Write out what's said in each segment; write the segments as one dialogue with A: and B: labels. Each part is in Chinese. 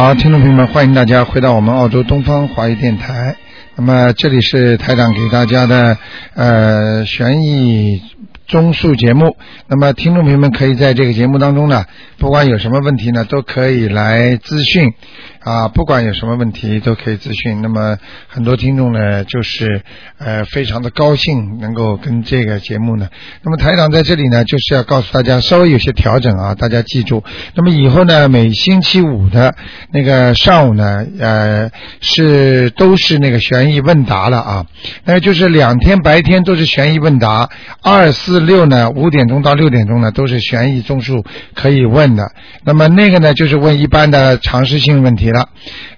A: 好，听众朋友们，欢迎大家回到我们澳洲东方华语电台。那么这里是台长给大家的呃悬疑综述节目。那么听众朋友们可以在这个节目当中呢，不管有什么问题呢，都可以来咨询啊，不管有什么问题都可以咨询。那么很多听众呢，就是呃非常的高兴能够跟这个节目呢。那么台长在这里呢，就是要告诉大家稍微有些调整啊，大家记住。那么以后呢，每星期五的那个上午呢，呃是都是那个悬疑问答了啊。那就是两天白天都是悬疑问答，二四六呢五点钟到六点钟呢都是悬疑综述可以问的。那么那个呢就是问一般的常识性问题没了。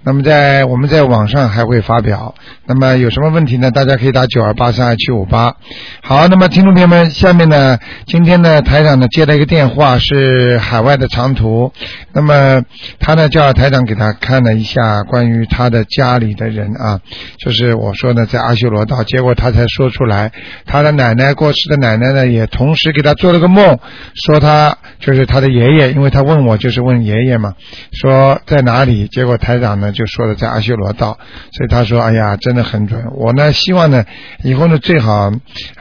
A: 那么在我们在网上还会发表。那么有什么问题呢？大家可以打九二八三二七五八。好，那么听众朋友们，下面呢，今天呢台长呢接了一个电话，是海外的长途。那么他呢叫台长给他看了一下关于他的家里的人啊，就是我说呢在阿修罗道，结果他才说出来，他的奶奶过世的奶奶呢也同时给他做了个梦，说他就是他的爷爷，因为他问我就是问爷爷嘛，说在哪里，结果台长呢就说的在阿修罗道，所以他说哎呀真的很准，我呢希望呢以后呢最好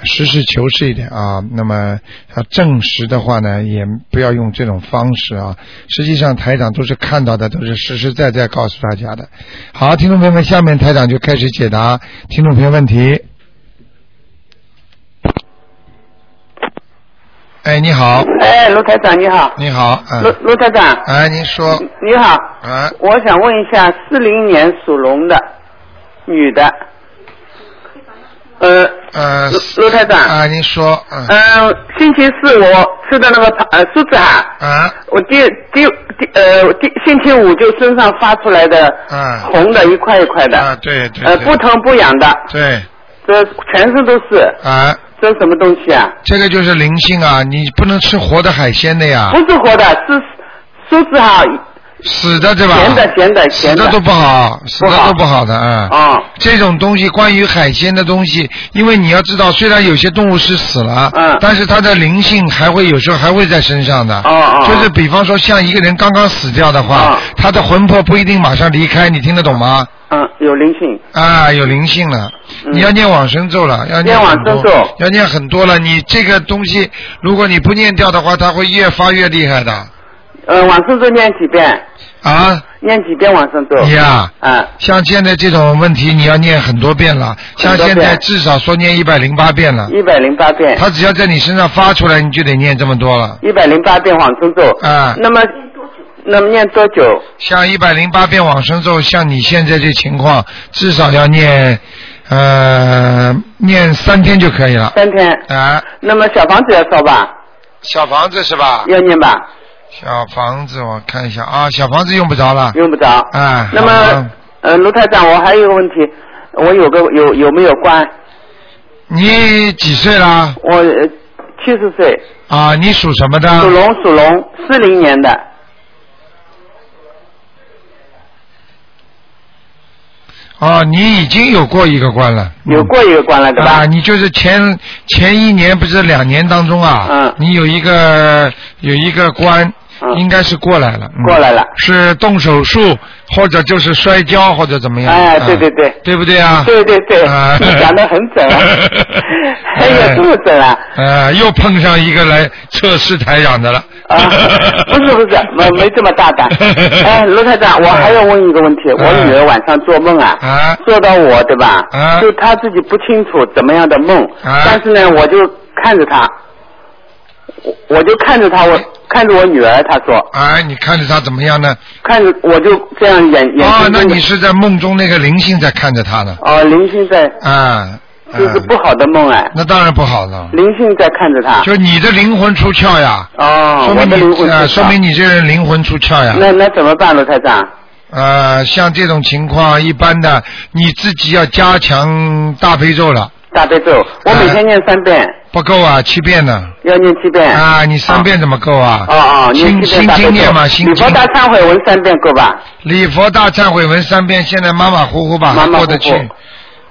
A: 实事求是一点啊，那么要证实的话呢也不要用这种方式啊，实际上台长都是看到的，都是实实在在告诉大家的。好，听众朋友们，下面台长就开始解答听众朋友问题。哎，你好，
B: 哎，卢台长你好，
A: 你好，
B: 卢
A: 嗯，
B: 卢台长。
A: 哎，您说，
B: 你好，
A: 啊，
B: 我想问一下，四零年属龙的女的，呃，
A: 呃，
B: 卢卢台长，
A: 啊，您说，嗯，
B: 嗯、星期四我吃的那个呃梳子哈，
A: 啊，
B: 我第第第呃第星期五就身上发出来的
A: 啊。
B: 红的一块一块的，
A: 啊，对对
B: 呃不疼不痒的，
A: 对，
B: 这全身都是，
A: 啊，
B: 这是什么东西啊？
A: 这个就是灵性啊，你不能吃活的海鲜的呀
B: 不，是活的，是梳子哈，
A: 死的对吧？
B: 咸的咸的咸的
A: 的都不好，死的都不好的啊。
B: 啊。
A: 这种东西，关于海鲜的东西，因为你要知道，虽然有些动物是死了，
B: 嗯
A: 但是它的灵性还会有时候还会在身上的。
B: 哦哦
A: 就是比方说，像一个人刚刚死掉的话，
B: 哦
A: 他的魂魄不一定马上离开，你听得懂吗？
B: 嗯，有灵性。
A: 啊，有灵性了，
B: 嗯
A: 你要念往生咒了，要
B: 念往生咒
A: 要念很多了。你这个东西，如果你不念掉的话，它会越发越厉害的
B: 呃，往生咒念几遍？
A: 啊！
B: 念几遍往生咒？
A: 你呀、
B: 啊，
A: 像现在这种问题，你要念很多遍了。像现在至少说念一百零八遍了。
B: 一百零八遍。
A: 他只要在你身上发出来，你就得念这么多了。
B: 一百零八遍往生咒。
A: 啊
B: 那么，那么念多久？
A: 像一百零八遍往生咒，像你现在这情况，至少要念呃念三天就可以了。
B: 三天。
A: 啊，
B: 那么小房子要烧吧？
A: 小房子是吧？
B: 要念吧？
A: 小房子我看一下啊，小房子用不着了。
B: 用不着。
A: 啊，
B: 那么，呃，卢台长，我还有一个问题，我有个有有没有关？
A: 你几岁了？
B: 我呃七十岁，
A: 啊，你属什么的？
B: 属龙属龙，四零年的。
A: 哦，你已经有过一个关了。嗯
B: 有过一个关了，对吧？
A: 啊，你就是前前一年不是两年当中啊，
B: 嗯
A: 你有一个有一个关，
B: 嗯
A: 应该是过来了。嗯
B: 过来了。
A: 是动手术，或者就是摔跤，或者怎么样？
B: 哎
A: 啊
B: 对对对
A: 对不对啊？
B: 对对对，
A: 啊
B: 你讲的很准啊，哎呀，这么准啊！
A: 呃，又碰上一个来测试台长的了。
B: 啊，不是不是，没没这么大胆。哎，罗台长，我还要问一个问题，我女儿晚上做梦啊，
A: 啊
B: 做到我对吧？
A: 啊
B: 就她自己不清楚怎么样的梦，
A: 啊
B: 但是呢，我就看着她，我我就看着他，我看着我女儿，她说，
A: 哎，你看着他怎么样呢？
B: 看着我就这样眼眼睛
A: 哦，那你是在梦中那个灵性在看着他呢？
B: 哦，灵性在，
A: 啊，
B: 就是
A: 啊
B: 不好的梦哎，
A: 那当然不好了。
B: 灵性在看着他。
A: 就你的灵魂出窍呀，
B: 哦，
A: 说明
B: 我的灵
A: 你啊，
B: 魂出窍
A: 说明你这人灵魂出窍呀。
B: 那那怎么办，罗台长？
A: 呃，像这种情况，一般的你自己要加强大悲咒了，
B: 大悲咒，我每天念三遍，
A: 不够啊，七遍呢。
B: 要念七遍。
A: 啊，你三遍怎么够啊？
B: 哦哦，念
A: 心心。经念嘛，心经
B: 礼佛。大忏悔文三遍够吧？
A: 礼佛大忏悔文三遍，现在马马虎虎吧，
B: 马马虎虎
A: 过得去，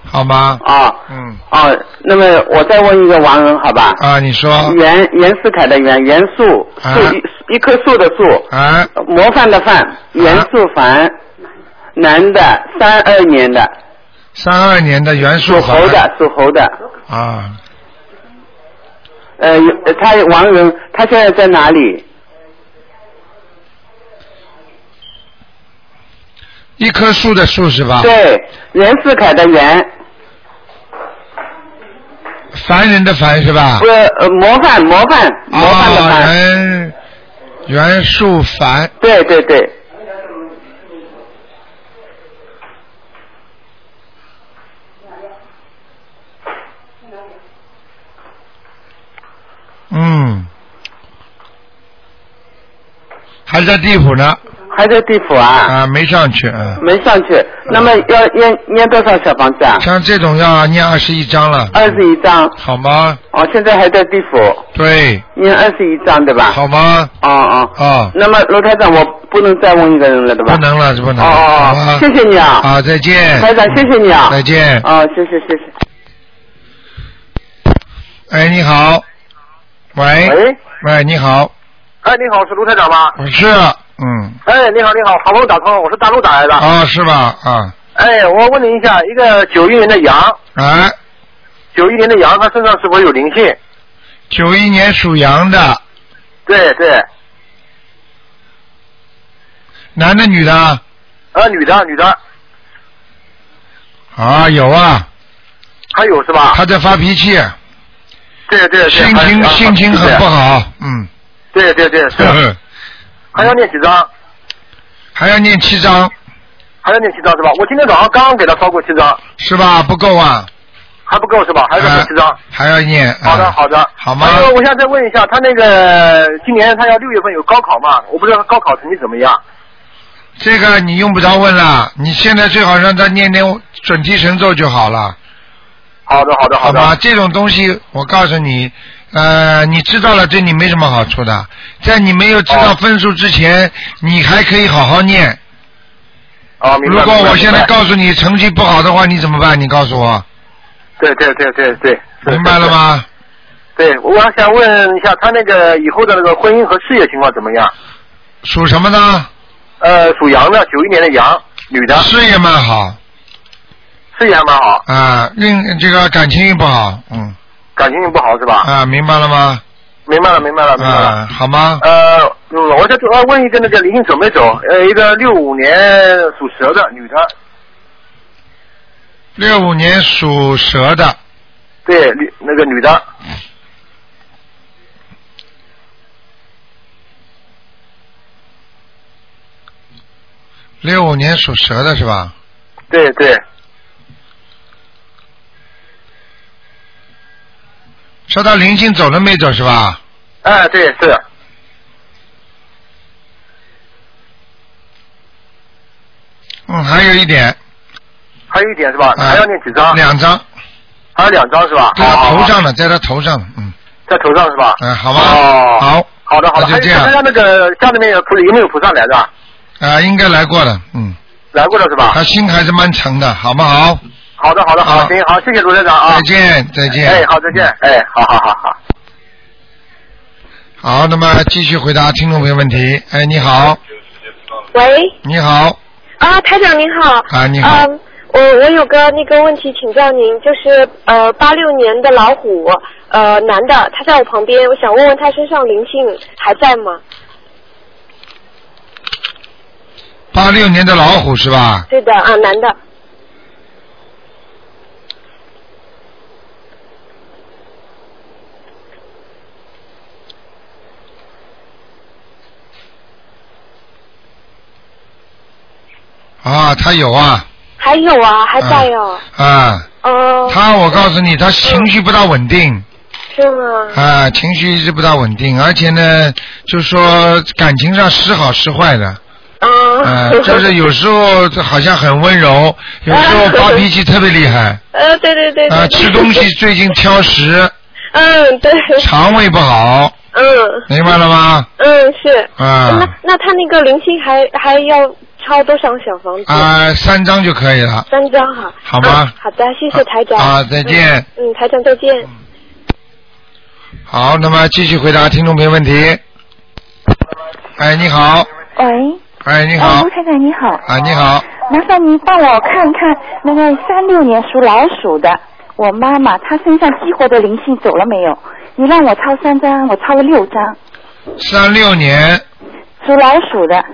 A: 好吗？
B: 啊。
A: 嗯。
B: 哦，那么我再问一个王人，好吧？
A: 啊，你说
B: 袁袁世凯的袁袁素
A: 啊
B: 素一一棵树的树，
A: 啊，
B: 模范的范，袁素凡，男的，三二年的，
A: 三二年的袁
B: 属
A: 树凡
B: 猴的，属猴的。
A: 啊，
B: 呃，他王人，他现在在哪里？
A: 一棵树的树是吧？
B: 对，袁世凯的袁，
A: 凡人的凡是吧
B: 不？是呃模范模范模范的
A: 啊，
B: 范。
A: 袁袁树凡，
B: 对对对，
A: 嗯，还在地府呢，
B: 还在地府啊，
A: 啊，没上去，嗯。
B: 没上去。那么要念念多少小房子啊？
A: 像这种要念二十一章了，
B: 二十一张。
A: 好吗？
B: 哦，现在还在地府，
A: 对，
B: 念二十一张对吧？
A: 好吗？
B: 哦哦。
A: 哦，
B: 那么罗台长，我不能再问一个人了对吧？
A: 不能了，是不能
B: 哦
A: 了，
B: 哦哦，？谢谢你啊，
A: 啊，再见。
B: 台长，谢谢你啊。
A: 再见。
B: 哦，谢谢谢谢。
A: 哎，你好。喂。
C: 喂。
A: 喂，你好。
C: 哎，你好，是卢台长吗？
A: 我是，嗯，
C: 哎，你好，你好，好不容易打通了，我是大陆打来的。
A: 啊，是吧？啊，
C: 哎，我问你一下，一个九一年的羊，
A: 哎，
C: 九一年的羊，它身上是否有灵性？
A: 九一年属羊的，
C: 对对，
A: 男的女的？
C: 啊，女的，女的，
A: 啊，有啊，
C: 还有是吧？
A: 他在发脾气，
C: 对对对，
A: 心情心情很不。好，嗯，
C: 对对对，是还要念几张？
A: 还要念七张，
C: 还要念七张是吧？我今天早上刚刚给他烧过七张，
A: 是吧？不够啊，
C: 还不够是吧？还要念七张。
A: 还要念。
C: 好的，
A: 啊
C: 好的，
A: 好吗
C: 还有，我现在再问一下，他那个今年他要六月份有高考嘛？我不知道他高考成绩怎么样。
A: 这个你用不着问了，你现在最好让他念念准提神咒就好了，
C: 好的，好的，的。
A: 好吧？这种东西我告诉你，呃，你知道了对你没什么好处的，在你没有知道
C: 哦
A: 分数之前，你还可以好好念。
C: 啊，明白。
A: 如果我现在告诉你成绩不好的话，你怎么办？你告诉我，
C: 对对对对对，
A: 明白了？吗？
C: 对，我还想问一下，他那个以后的那个婚姻和事业情况怎么样？
A: 属什么呢？
C: 呃，属羊的，九一年的羊，女的，
A: 事业蛮好
C: 事业还蛮好，
A: 啊，另这个感情运不好，嗯
C: 感情运不好是吧？
A: 啊，明白了吗？
C: 明白了，明白了，明白了。
A: 啊，好吗？
C: 呃，嗯，我再呃问一个那个灵性走没走？呃，一个六五年属蛇的女的，
A: 六五年属蛇的，
C: 对，女那个女的，
A: 六五年属蛇的是吧？
C: 对对，
A: 说他灵性走了没走是吧？
C: 哎，对是，
A: 嗯，还有一点，
C: 还有一点是吧？
A: 啊
C: 还要念几张？
A: 两张，
C: 还有两张是吧？
A: 在他
C: 好好好
A: 头上呢，在他头上呢，嗯
C: 在头上是吧？
A: 嗯，好吧？
C: 哦
A: 好，
C: 好的好的，
A: 就这样
C: 他家那个家里面有菩有没有菩萨来的？
A: 啊，应该来过了，嗯，
C: 来过了是吧？
A: 他心还是蛮诚的，好不好？
C: 好的好的
A: 好
C: 好，行好，谢谢卢台长啊。
A: 再见，再见。
C: 哎，好再见，哎，好好好好。
A: 好，那么继续回答听众朋友问题。哎，你好，
D: 喂，
A: 你好，
D: 啊，台长您好。
A: 啊你好
D: 嗯，我我有个那个问题请教您，就是呃八六年的老虎，呃男的，他在我旁边，我想问问他身上灵性还在吗？
A: 八六年的老虎是吧？
D: 对的啊，男的。
A: 啊，他有啊，
D: 还有啊，还在哦。
A: 啊，
D: 哦。
A: 他我告诉你，他情绪不大稳定，
D: 是吗？
A: 啊，情绪一直不大稳定，而且呢，就说感情上时好时坏的，
D: 啊。
A: 啊，就是有时候好像很温柔，有时候发脾气特别厉害，
D: 呃，对对对。对
A: 啊，吃东西。最近挑食，
D: 嗯，对。
A: 肠胃不好，
D: 嗯。
A: 明白了吗？
D: 嗯，是。
A: 啊
D: 那那他那个灵性还还要抄多少小房子？
A: 啊，三张就可以了。
D: 三张哈。
A: 好吗
D: 嗯好的，谢谢台长。
A: 啊再见
D: 嗯，嗯台长再见。
A: 好，那么继续回答听众朋友问题。哎，你好，
E: 喂，
A: 哎，你
E: 哎，
A: 好
E: 卢，台长你好，
A: 啊，你好，
E: 麻烦您帮我看看那个三六年属老鼠的，我妈妈她身上激活的灵性走了没有？你让我抄三张，我抄了六张，
A: 三六年，
E: 属老鼠的，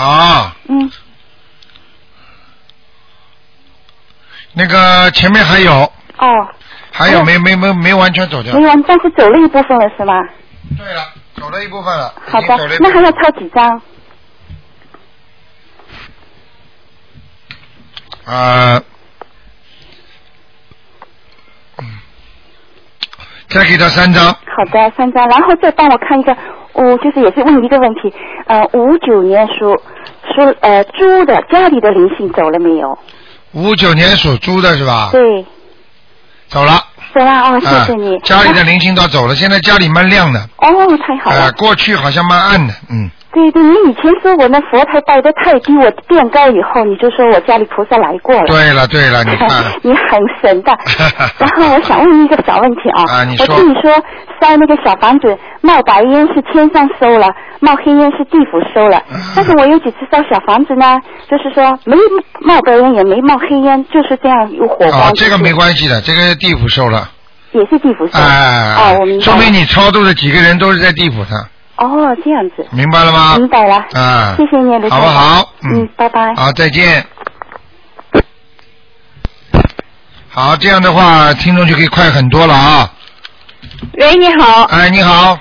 A: 啊，
E: 嗯，
A: 那个前面还有，
E: 哦，
A: 还有没没没没完全走掉
E: 没。完，但是走了一部分了是吗？
A: 对了，走了一部分了，
E: 好的那还要
A: 分。
E: 抄几张？
A: 啊，嗯再给他三张，
E: 好的，三张，然后再帮我看一个，我、就是也是问一个问题，呃，五九年属属呃猪的家里的灵性走了没有？
A: 五九年属猪的是吧？
E: 对，
A: 走了。
E: 走了哦，谢
A: 啊
E: 谢你。
A: 家里的灵性倒走了，现在家里蛮亮的。
E: 哦，太好了。
A: 呃，过去好像蛮暗的，嗯。
E: 对对，你以前说我那佛台拜的太低，我变高以后，你就说我家里菩萨来过了。
A: 对了对了，你看，
E: 你很神的。然后我想问你一个小问题啊，
A: 啊你说
E: 我听你说烧那个小房子，冒白烟是天上收了，冒黑烟是地府收了。但是我有几次烧小房子呢，就是说没冒白烟也没冒黑烟，就是这样有火光。
A: 啊，这个没关系的，这个地府收了，
E: 也是地府收。
A: 哎，
E: 哦，我明白。
A: 说明你超度的几个人都是在地府上，
E: 哦，这样子。
A: 明白了吗？
E: 明白了。
A: 嗯，
E: 谢谢你，卢
A: 好不好？
E: 嗯，拜拜。
A: 好，再见。好，这样的话，听众就可以快很多了啊！
F: 喂，你好。
A: 哎，你好，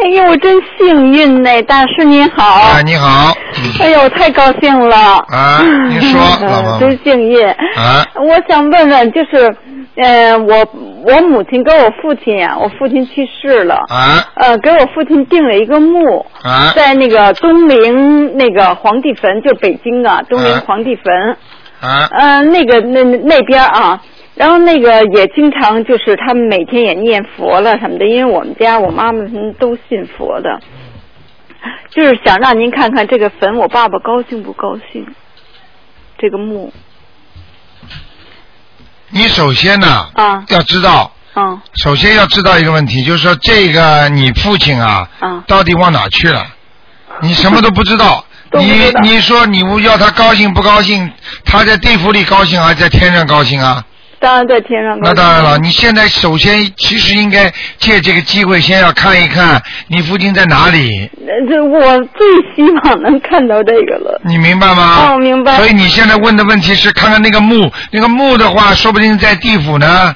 F: 哎呦，我真幸运呢，大师您好。
A: 哎，你好，
F: 哎呦，太高兴了。
A: 啊，您说，老
F: 真幸运。
A: 啊，
F: 我想问问，就是，呃，我我母亲跟我父亲呀、我父亲去世了。
A: 啊
F: 呃，给我父亲定了一个墓，
A: 啊
F: 在那个东陵那个皇帝坟，就北京啊，东陵
A: 啊
F: 皇帝坟。
A: 啊
F: 嗯、那个那那边啊，然后那个也经常就是他们每天也念佛了什么的，因为我们家我妈妈他们都信佛的，就是想让您看看这个坟，我爸爸高兴不高兴？这个墓
A: 你首先呢，
F: 啊
A: 要知道，
F: 啊
A: 首先要知道一个问题，就是说这个你父亲啊，
F: 啊
A: 到底往哪去了？你什么都不知道。你你说你要他高兴不高兴？他在地府里高兴还是在天上高兴啊？
F: 当然在天上。
A: 那当然了，你现在首先其实应该借这个机会，先要看一看你父亲在哪里，
F: 呃这我最希望能看到这个了。
A: 你明白吗？
F: 哦明白
A: 所以你现在问的问题是看看那个墓，那个墓的话，说不定在地府呢，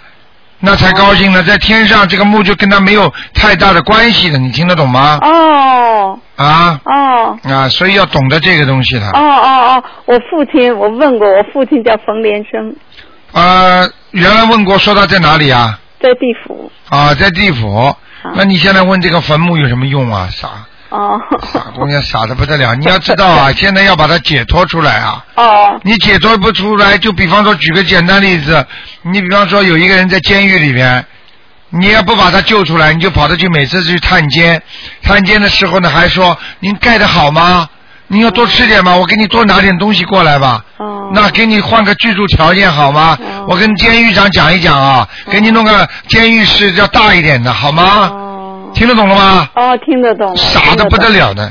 A: 那才高兴呢。在天上，这个墓就跟他没有太大的关系的，你听得懂吗？
F: 哦
A: 啊
F: 哦
A: 啊，所以要懂得这个东西的。
F: 哦哦哦！我父亲，我问过，我父亲叫冯连生，
A: 呃，原来问过，说他在哪里啊？
F: 在地府。
A: 啊，在地府。那你现在问这个坟墓有什么用啊？傻
F: 哦
A: 傻姑娘傻的不得了！你要知道啊，现在要把它解脱出来啊。
F: 哦
A: 你解脱不出来，就比方说举个简单例子，你比方说有一个人在监狱里面，你要不把他救出来，你就跑着去每次去探监，探监的时候呢还说您盖的好吗？您要多吃点吗？我给你多拿点东西过来吧。
F: 哦
A: 那给你换个居住条件好吗？我跟监狱长讲一讲啊，给你弄个监狱室要大一点的好吗？听得懂了吗？
F: 哦，听得懂。
A: 傻的不得了的，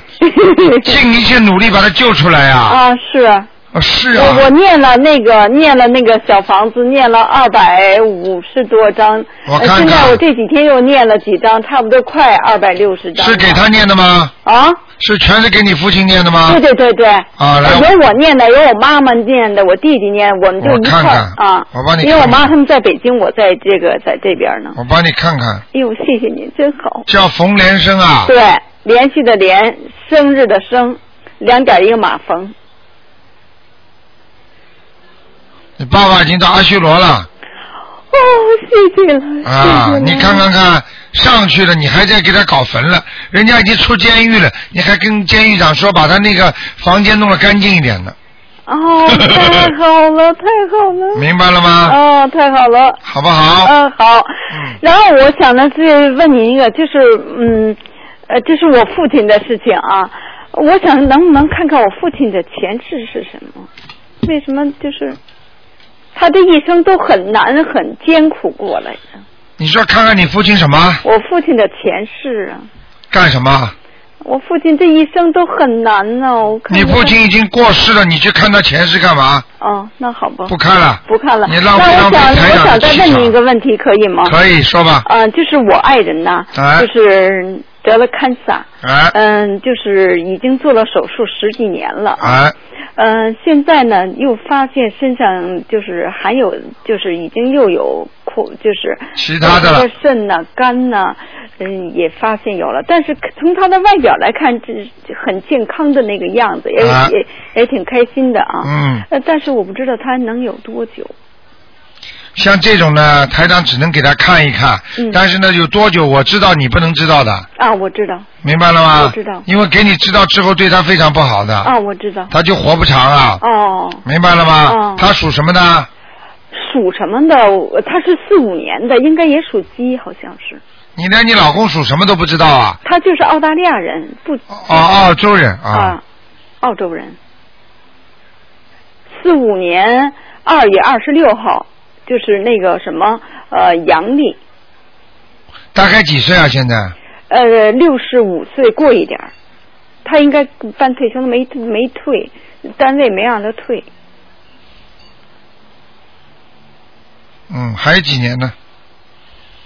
A: 尽一切努力把他救出来啊！
F: 啊，是。
A: 啊是啊。
F: 我我念了那个念了那个小房子，念了二百五十多张。
A: 我看看
F: 呃现在我这几天又念了几张，差不多快二百六十张。
A: 是给他念的吗？
F: 啊？
A: 是全是给你父亲念的吗？
F: 对对对对。
A: 啊，来，
F: 有我念的，有我妈妈念的，我弟弟念，我们就一块儿
A: 看看
F: 啊。
A: 我帮你看
F: 因为我妈他们在北京，我在这个在这边呢。
A: 我帮你看看，
F: 哎呦，谢谢您，真好。
A: 叫冯连生啊。
F: 对，连续的连，生日的生，两点一个马冯。
A: 你爸爸已经到阿修罗了
F: 哦，谢谢了。
A: 啊！你看看看，上去了，你还在给他搞坟了，人家已经出监狱了，你还跟监狱长说把他那个房间弄得干净一点呢，
F: 哦，太好了，太好了。
A: 明白了吗？
F: 哦，太好了。
A: 好不好？
F: 嗯，好。然后我想呢，是问您一个，就是嗯，呃，这是我父亲的事情啊。我想能不能看看我父亲的前世是什么？为什么就是他的一生都很难很艰苦过来的。
A: 你说看看你父亲什么
F: 我父亲的前世啊，
A: 干什么？
F: 我父亲这一生都很难呢、我看
A: 你父亲已经过世了，你去看他前世干嘛？
F: 哦，那好吧，
A: 不看了，
F: 不看了。
A: 你浪费
F: 那我想，我想再问你一个问题，可以吗？
A: 可以说吧？
F: 嗯、就是我爱人呐，
A: 哎
F: 就是得了 cancer，
A: 哎
F: 嗯，就是已经做了手术十几年了啊。
A: 哎，
F: 嗯，现在呢又发现身上就是还有，就是已经又有扩，就是
A: 其他的
F: 肾呐、肝呐、嗯，也发现有了。但是从他的外表来看，这很健康的那个样子，也、
A: 啊
F: 也也挺开心的啊。
A: 嗯，
F: 呃，但是我不知道他能有多久。
A: 像这种呢，台长只能给他看一看，
F: 嗯
A: 但是呢，有多久我知道你不能知道的，
F: 啊，我知道，
A: 明白了吗？
F: 我知道
A: 因为给你知道之后对他非常不好的，
F: 啊，我知道。
A: 他就活不长啊，
F: 哦，
A: 明白了吗？
F: 哦
A: 他属什么的？
F: 属什么的？他是四五年的，应该也属鸡，好像是。
A: 你连你老公属什么都不知道啊？
F: 他就是澳大利亚人，不
A: 哦，澳洲人啊，
F: 啊，澳洲人。四五年二月二十六号，就是那个什么呃阳历，
A: 大概几岁啊？现在？
F: 呃六十五岁过一点儿，他应该办退休没没退，单位没让他退。
A: 嗯，还有几年呢？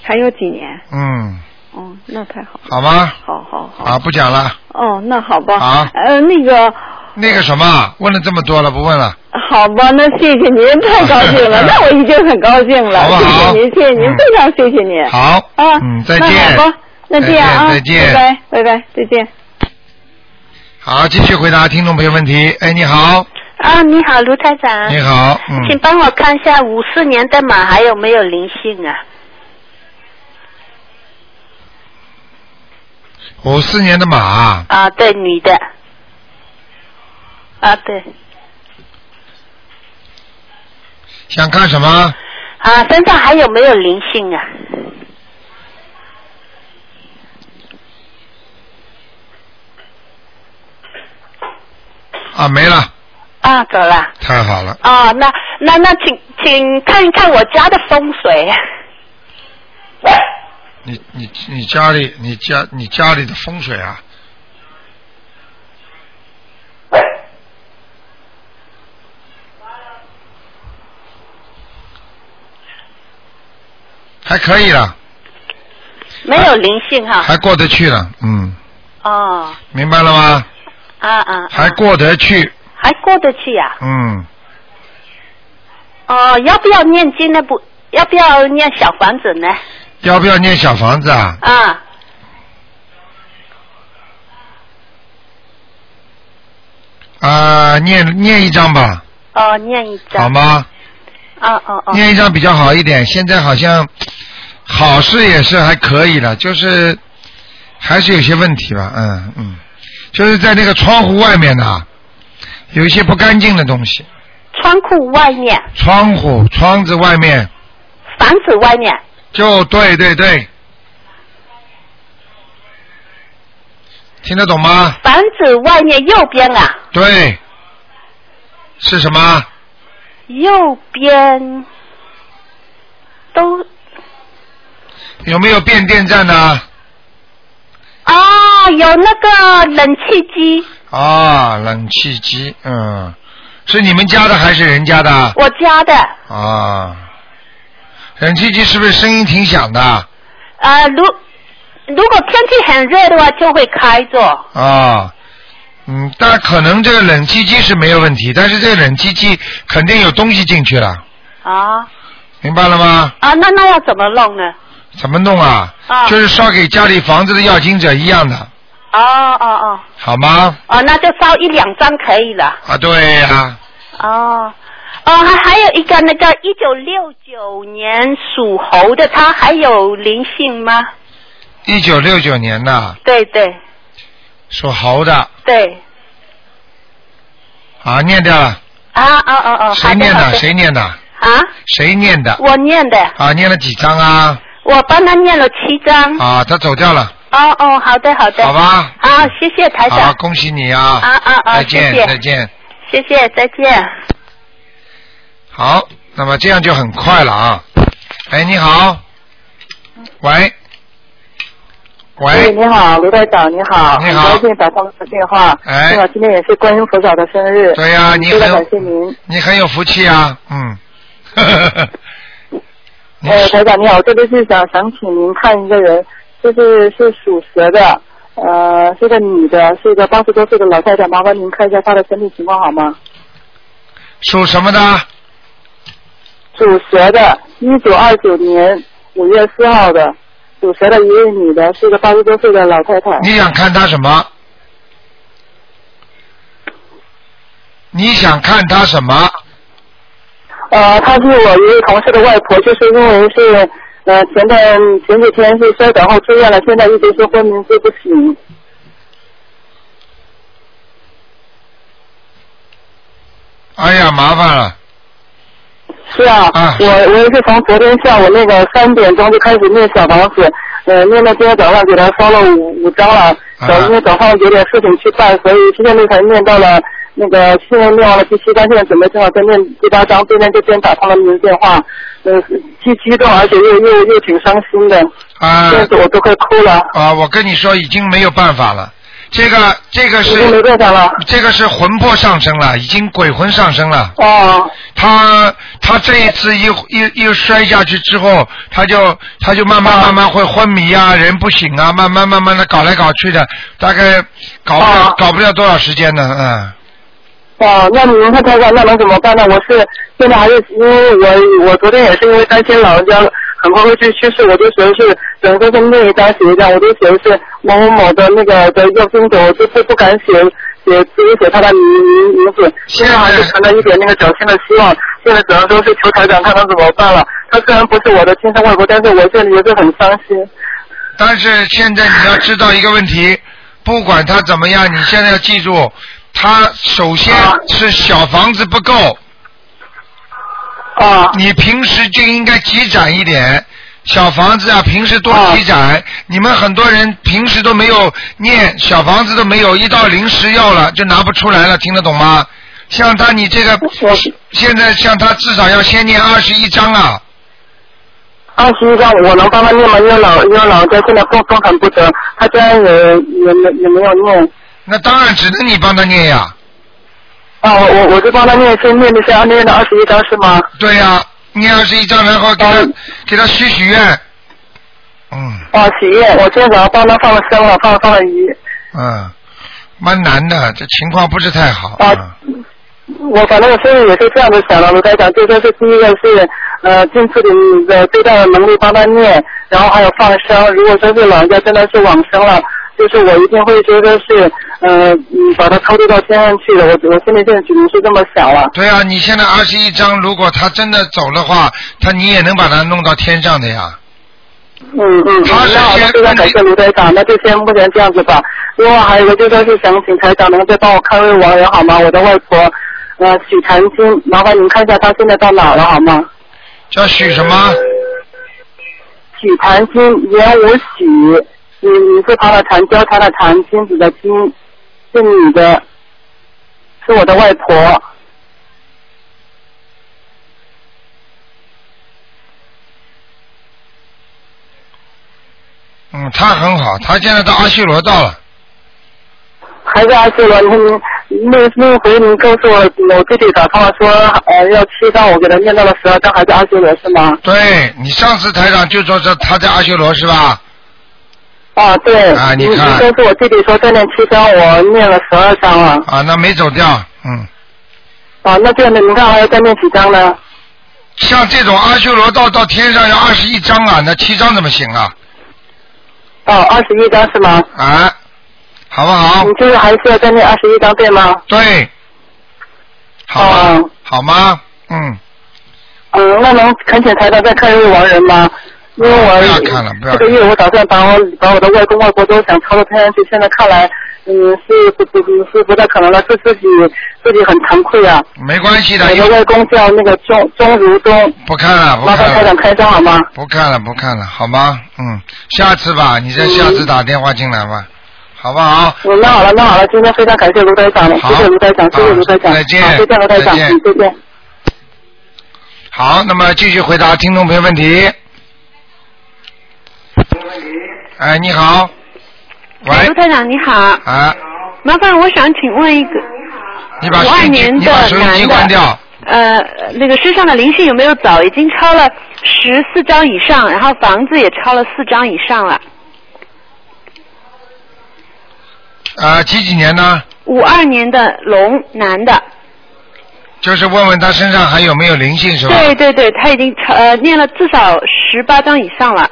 F: 还有几年？
A: 嗯，
F: 哦，那太好了。
A: 好吗？
F: 好好好。
A: 啊，不讲了。
F: 哦，那好吧。
A: 啊
F: 呃，那个。
A: 那个什么，问了这么多了，不问了。
F: 好吧，那谢谢您，太高兴了，那我已经很高兴了，
A: 好不好
F: 谢谢您，谢谢您，
A: 嗯
F: 非常谢谢您。
A: 好。
F: 啊，
A: 嗯，再
F: 那
A: 见。
F: 好吧，那这样啊，
A: 再见。
F: 拜拜，拜拜，再见。
A: 好，继续回答听众朋友问题。哎，你好，
G: 啊，你好，卢台长。
A: 你好，嗯，
G: 请帮我看一下五四年的马还有没有灵性啊？
A: 五四年的马，
G: 啊，对，女的。啊，对。
A: 想看什么？
G: 啊，身上还有没有灵性啊？
A: 啊，没了，
G: 啊，走了。
A: 太好了。
G: 哦，那那那，请请看一看我家的风水。
A: 你你你家里你家你家里的风水啊？还可以了，
G: 没有灵性哈。
A: 还过得去了，嗯，
G: 哦，
A: 明白了吗？
G: 啊啊。
A: 还过得去，
G: 还过得去呀、
A: 嗯，
G: 哦，要不要念经呢？不，要不要念小房子呢？
A: 要不要念小房子啊？
G: 啊，
A: 啊，念念一张吧，
G: 哦，念一张。
A: 好？吗？
G: 哦哦哦。
A: 念一张比较好一点。现在好像好事也是还可以了，就是还是有些问题吧，嗯嗯，就是在那个窗户外面呢，有一些不干净的东西，
G: 窗户外面，
A: 窗户窗子外面，
G: 房子外面。
A: 就对对对，听得懂吗？
G: 房子外面右边啊，
A: 对，是什么？
G: 右边都
A: 有没有变电站呢？
G: 啊，有那个冷气机，
A: 啊，冷气机，嗯，是你们家的还是人家的？
G: 我家的。
A: 啊，冷气机是不是声音挺响的？
G: 啊，如如果天气很热的话，就会开着。
A: 啊，嗯，但可能这个冷气机是没有问题，但是这个冷气机肯定有东西进去了，
G: 啊
A: 明白了吗？
G: 啊，那那要怎么弄呢？
A: 怎么弄啊？
G: 啊
A: 就是烧给家里房子的要经者一样的，
G: 哦哦哦
A: 好吗？
G: 哦，那就烧一两张可以了。
A: 啊，对呀、
G: 哦哦，还还有一个那个一九六九年属猴的，他还有灵性吗？
A: 一九六九年的，
G: 对对
A: 属猴的，
G: 对。
A: 啊，念掉了，
G: 啊啊啊啊，
A: 谁念的？谁念的？
G: 啊？
A: 谁念的？
G: 我念的，
A: 啊，念了几张啊？
G: 我帮他念了七张。
A: 啊，他走掉了，
G: 哦哦，好的好的。
A: 好吧？
G: 啊，谢谢台
A: 好，
G: 长。
A: 恭喜你啊！
G: 啊啊啊
A: 再见再见。
G: 谢谢，再见。
A: 好，那么这样就很快了啊。哎，你好，喂，
H: 喂，你好，刘台长，你好，
A: 你好
H: 很高兴打通了电话。
A: 哎
H: 你好今天也是观音菩萨的生日。
A: 对呀你
H: 非常
A: 很
H: 感谢您。
A: 你很有福气啊，嗯。你
H: 呃，台长你好，这边是想想请您看一个人，就是是属蛇的，呃，是个女的，是一个八十多岁的老太太，麻烦您看一下她的身体情况好吗？
A: 属什么的？
H: 属蛇的，一九二九年五月四号的，属蛇的一位女的，是一个八十多岁的老太太。
A: 你想看她什么？你想看她什么？
H: 呃，她是我一位同事的外婆，就是因为是呃前段前几天是摔倒后住院了，现在一直是昏迷睡不醒。
A: 哎呀，麻烦了。
H: 是啊，
A: 啊
H: 我我也是从昨天下午那个三点钟就开始念小房子，呃，念到今天早上给他烧了五五张了，呃，因为早上有点事情去办，所以现在才念到了那个现在念完了第七章，现在准备正好再念第八章，对面这边打通了您的电话，呃，既激动而且又又又挺伤心的，
A: 啊
H: 我都快哭了，
A: 啊！我跟你说，已经没有办法了。这个这个是。这个是魂魄上升了，已经鬼魂上升了。
H: 哦，
A: 他他这一次一一一摔下去之后，他就他就慢慢慢慢会昏迷啊，人不醒啊，慢慢慢慢的搞来搞去的，大概搞不搞不了多少时间呢，嗯。
H: 哦，那您看台长，那能怎么办呢？我是现在还是因为我我昨天也是因为担心老人家很快会去去世，我就写的是整个是念一张写一张，我就写的是某某某的那个的要经者，我就是不敢写写自己写他的名名名字，现在还是存了一点那个侥幸的希望。现在只能说是求台长看看怎么办了。他虽然不是我的亲生外婆，但是我这里也是很伤心。
A: 但是现在你要知道一个问题，不管他怎么样，你现在要记住，他首先是小房子不够。
H: 啊。
A: 你平时就应该积攒一点小房子啊，平时多积攒。你们很多人平时都没有念小房子都没有，一到临时要了就拿不出来了，听得懂吗？像他你这个，现在像他至少要先念二十一章啊。
H: 二十一张我能帮他念吗？因为老因为老人家现在风风寒不得，他家人也也没也没有念。
A: 那当然只能你帮他念呀。
H: 啊，我我我就帮他念，先念的是要念的二十一张是吗？
A: 对呀、念二十一章，然后给他、给他许许愿。嗯
H: 哦，许愿，我今天早上帮他放了生了，放了放了鱼。
A: 嗯，蛮难的，这情况不是太好。
H: 啊
A: 嗯
H: 我反正我心里也是这样子想的，卢台长，就说是第一个是呃尽自己的最大的能力帮他念，然后还有放生。如果说是老人家真的是往生了，就是我一定会觉得是呃嗯把它超度到天上去的。我我心里现在只能是这么想了。
A: 对啊，你现在二十一章，如果他真的走的话，他你也能把他弄到天上的呀。
H: 嗯嗯，
A: 他是
H: 那好，那
A: 先
H: 非常感谢卢台长，那就先目前这样子吧。另外还有一个就说是想请台长能再帮我看位亡人好吗？我的外婆呃许禅金，麻烦您看一下她现在到哪了好吗？
A: 叫许什么？
H: 许禅金，言无许，女女字旁的堂，交他的堂，金子的金，是你的，是我的外婆。
A: 嗯，他很好，他现在到阿修罗道了。
H: 还是阿修罗，你那那回你告诉我，我弟弟打电话说，呃，要七张，我给他念到了十二张，还是阿修罗是吗？
A: 对你上次台长就说这他在阿修罗是吧？
H: 啊，对。
A: 啊你看
H: 您告诉我弟弟说再念七张，我念了十二张了。
A: 啊，那没走掉，嗯。
H: 啊，那这样的，你看还要再念几张呢？
A: 像这种阿修罗道到天上要二十一章啊，那七章怎么行啊？
H: 哦，二十一张是吗？
A: 啊，好不好？
H: 你就是还是要再念二十一张对吗？
A: 对。好吗？好吗？嗯。
H: 嗯，那能恳请台长再看一位亡人吗？因为我
A: 不要看了不要看了
H: 这个月我打算把我把我的外公外婆都想超到天上去，现在看来，嗯，是不不不是不太可能了，是自己自己很惭愧啊。
A: 没关系的，
H: 我的外公叫那个钟钟如东，
A: 不看了，不
H: 麻烦
A: 看了
H: 台长。开张好吗？
A: 不看了，不看了，好吗？嗯，下次吧，你再下次打电话进来吧，好不好？
H: 我，那好了，那好了，今天非常感谢卢台长，谢谢卢台长，谢谢卢台长，
A: 再见
H: 好，再见卢台长，
A: 再见。好，那么继续回答听众朋友问题。哎，你好。喂
G: 卢。台长你好，
A: 啊，
G: 麻烦我想请问一个
A: 你把
G: 五二年的男
A: 关掉
G: 的。，呃，那个身上的灵性有没有走？已经超了十四张以上，然后房子也超了四张以上了。
A: 啊，几几年呢？
G: 五二年的龙男的，
A: 就是问问他身上还有没有灵性是吧？
G: 对对对，他已经超呃念了至少十八张以上了。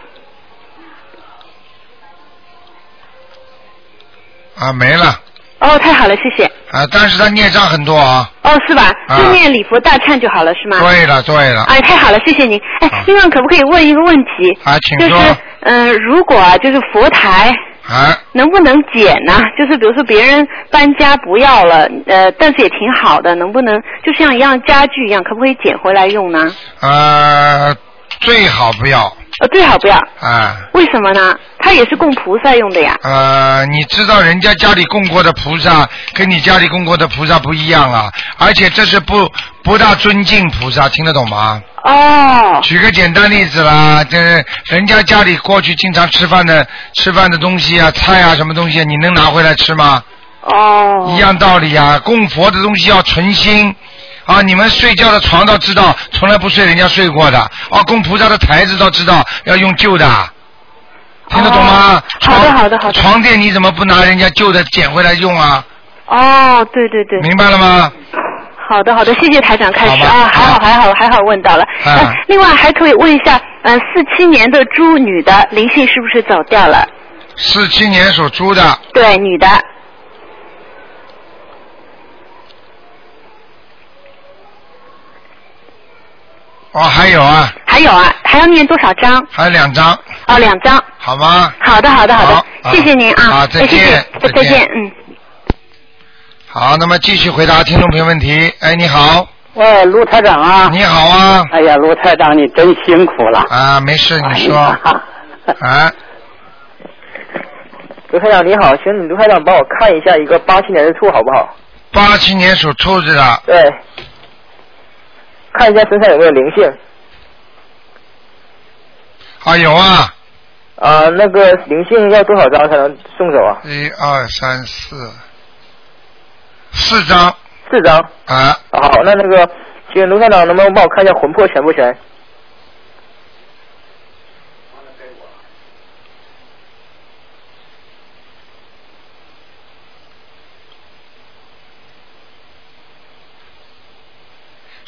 A: 啊，没了。
G: 哦，太好了，谢谢。
A: 啊，但是他孽障很多啊。
G: 哦，是吧？
A: 啊
G: 就念礼佛大忏就好了，是吗？
A: 对了，对了。
G: 哎，太好了，谢谢您。哎，另外可不可以问一个问题？
A: 啊，请
G: 就是
A: 说。
G: 嗯、如果啊，就是佛台
A: 啊，
G: 能不能捡呢？就是比如说别人搬家不要了，呃，但是也挺好的，能不能就像一样家具一样，可不可以捡回来用呢？
A: 呃，最好不要。
G: 呃，最好不要。
A: 啊。
G: 为什么呢？它也是供菩萨用的呀。
A: 呃，你知道人家家里供过的菩萨跟你家里供过的菩萨不一样啊，而且这是不不大尊敬菩萨，听得懂吗？
G: 哦。
A: 举个简单例子啦，这人家家里过去经常吃饭的吃饭的东西啊，菜啊，什么东西，你能拿回来吃吗？
G: 哦。
A: 一样道理呀、供佛的东西要存心。啊，你们睡觉的床倒知道，从来不睡人家睡过的。啊，供菩萨的台子倒知道要用旧的，听得懂吗？
G: 好的，好的，好的。
A: 床垫你怎么不拿人家旧的捡回来用啊？
G: 哦，对对对。
A: 明白了吗？
G: 好的，好的，谢谢台长开始啊，还好，还好，还好问到了。
A: 啊
G: 呃另外还可以问一下，呃，四七年的猪女的灵性是不是走掉了？
A: 四七年属猪的，
G: 对，女的。
A: 哦，还有啊，
G: 还有啊，还要念多少章？
A: 还有两张，
G: 哦，两张。
A: 好吗？
G: 好的，好的，好的，
A: 好
G: 谢谢您啊。
A: 好再见再见，
G: 嗯。
A: 好，那么继续回答听众朋友问题。哎，你好，
I: 喂，卢台长啊！
A: 你好啊！
I: 哎呀，卢台长，你真辛苦了。
A: 啊，没事，你说。啊，
I: 卢台长你好，请你卢台长帮我看一下一个八七年的兔好不好？
A: 八七年属兔子的，
I: 对，看一下身上有没有灵性。
A: 啊，有啊，
I: 啊、那个灵性要多少张才能送走啊？
A: 一二三四，四张
I: 四张。
A: 啊，
I: 好，那那个，请卢校长能不能帮我看一下魂魄全不全？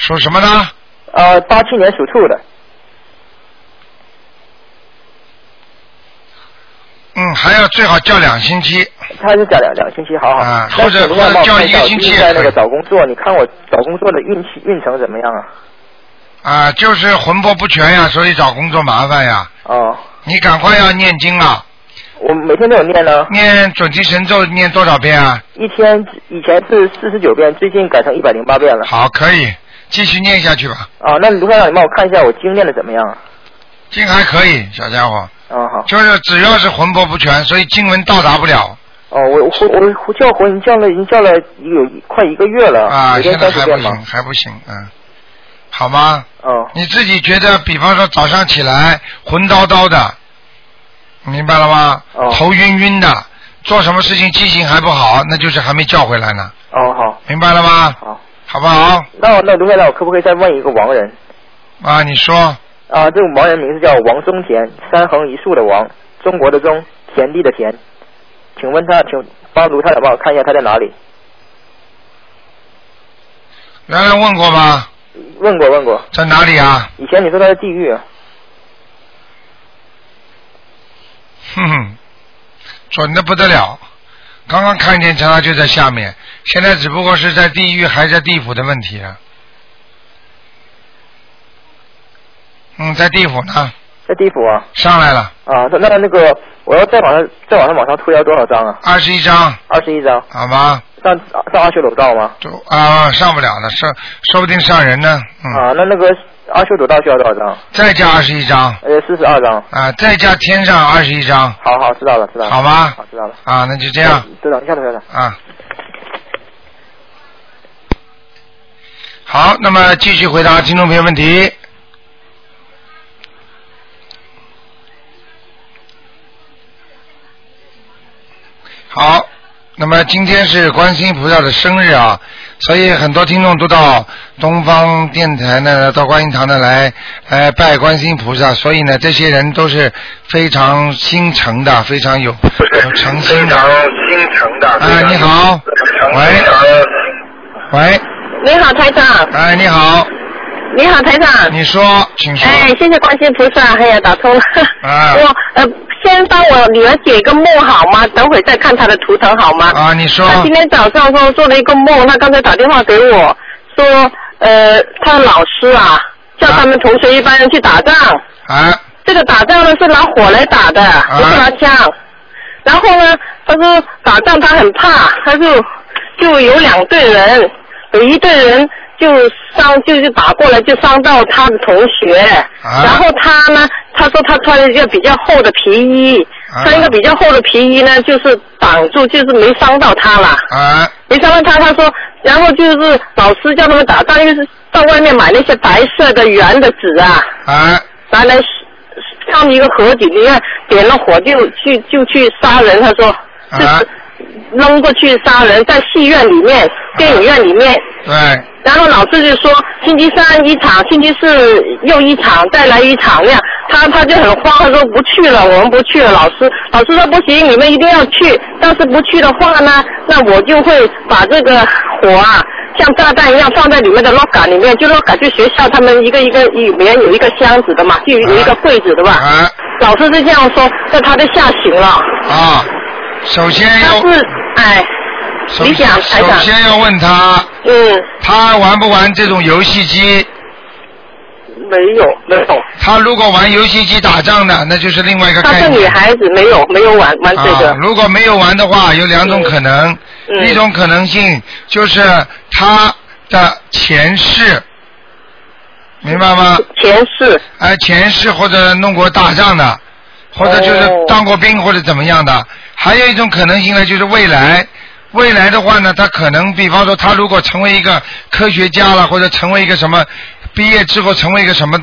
A: 属什么呢？
I: 呃，八七年属兔的。
A: 嗯，还要最好叫两星期。
I: 他是叫两两星期，好好。
A: 啊或者叫一个星期
I: 在那个找工作，你看我找工作的运气运程怎么样啊？
A: 啊，就是魂魄不全呀，所以找工作麻烦呀。
I: 哦。
A: 你赶快要念经啊！
I: 我每天都有念呢。
A: 念准提神咒念多少遍啊？
I: 一天以前是四十九遍，最近改成一百零八遍了。
A: 好，可以继续念下去吧。
I: 啊，那卢台长，你帮我看一下我经念的怎么样啊？
A: 经还可以，小家伙。
I: 啊好。
A: 就是只要是魂魄不全，所以经文到达不了
I: 哦，我我我我叫魂已经叫了已经叫了有快一个月了，
A: 啊，现在还不行，。还不行，嗯，好吗？
I: 哦。
A: 你自己觉得，比方说早上起来魂叨叨的，明白了吗？
I: 哦
A: 头晕晕的，做什么事情记性还不好，那就是还没叫回来呢，
I: 哦好。
A: 明白了吗？
I: 好。
A: 好不好？
I: 那那卢先生，我可不可以再问一个亡人？
A: 啊，你说
I: 啊，这个亡人名字叫王中田，三横一竖的王，中国的中，田地的田。请问他，请帮卢台长帮我看一下他在哪里？
A: 原来问过吗？
I: 问过问过。
A: 在哪里啊？
I: 以前你说他在地狱啊。
A: 哼哼，准的不得了。刚刚看见他就在下面，现在只不过是在地狱还在地府的问题啊。嗯，在地府呢，
I: 在地府啊。
A: 上来了，
I: 啊，那那那个，我要再往上再往上往上推要多少张啊？
A: 二十一张，
I: 二十一张。
A: 好吗？
I: 上上阿修罗道吗？
A: 就啊，上不了了，上说不定上人呢。嗯，
I: 啊，那那个阿修罗道需要多少张。
A: 再加二十一张。
I: 呃四十二张。
A: 啊再加天上二十一张。
I: 好好知道了知道了。
A: 好吗
I: 好知道了。
A: 啊那就这样。
I: 知道下次再来
A: 啊。好那么继续回答听众朋友问题。好。那么今天是观世音菩萨的生日啊，所以很多听众都到东方电台呢，到观音堂呢来来拜观世音菩萨，所以呢，这些人都是非常心诚的，非常有有诚心的。
C: 心诚的。
A: 哎，你好，喂，喂，
J: 你好，台长。
A: 哎，你好，
J: 你好，台长。
A: 你说，请说。
J: 哎，谢谢观世音菩萨，哎呀，打通了。
A: 啊
J: 我呃，先帮我女儿解个梦好吗？等会再看她的图腾好吗？
A: 啊，你说。
J: 她今天早上说做了一个梦，她刚才打电话给我说，呃，她的老师啊，叫他们同学一班人去打仗。
A: 啊。
J: 这个打仗呢是拿火来打的，不是拿枪。然后呢，他说打仗他很怕，他就就有两队人，有一队人就伤，就是打过来就伤到他的同学。
A: 啊
J: 然后他呢，他说他穿了一个比较厚的皮衣，
A: 啊
J: 穿一个比较厚的皮衣呢，就是挡住，就是没伤到他了。
A: 啊
J: 没伤到他，他说，然后就是老师叫他们打仗，又是到外面买那些白色的圆的纸啊，
A: 啊
J: 拿来放一个盒子，里面点了火就去就去杀人。他说，
A: 啊
J: 扔过去杀人，在戏院里面、电影院里面。
A: 对，
J: 然后老师就说，星期三一场，星期四又一场，再来一场那样。他他就很慌，他说不去了，我们不去了。老师老师说不行，你们一定要去。但是不去的话呢，那我就会把这个火啊，像炸弹一样放在里面的 locker 里面，就 locker 就学校他们一个一个里面有一个箱子的嘛，就有一个柜子的吧。
A: 啊
J: 老师是这样说，那他就吓醒了。
A: 啊，首先要
J: 哎，
A: 首
J: 你讲台长
A: 首先要问他，
J: 嗯，
A: 他玩不玩这种游戏机？
J: 没有没有。
A: 他如果玩游戏机打仗的，那就是另外一个
J: 她是
A: 概念。
J: 女孩子，没有没有玩玩这个。
A: 啊，如果没有玩的话，有两种可能，
J: 嗯
A: 一种可能性就是他的前世，明白吗？
J: 前世。
A: 哎、前世或者弄过打仗的，或者就是
J: 哦
A: 当过兵或者怎么样的。还有一种可能性呢，就是未来。未来的话呢，他可能，比方说，他如果成为一个科学家了，或者成为一个什么，毕业之后成为一个什么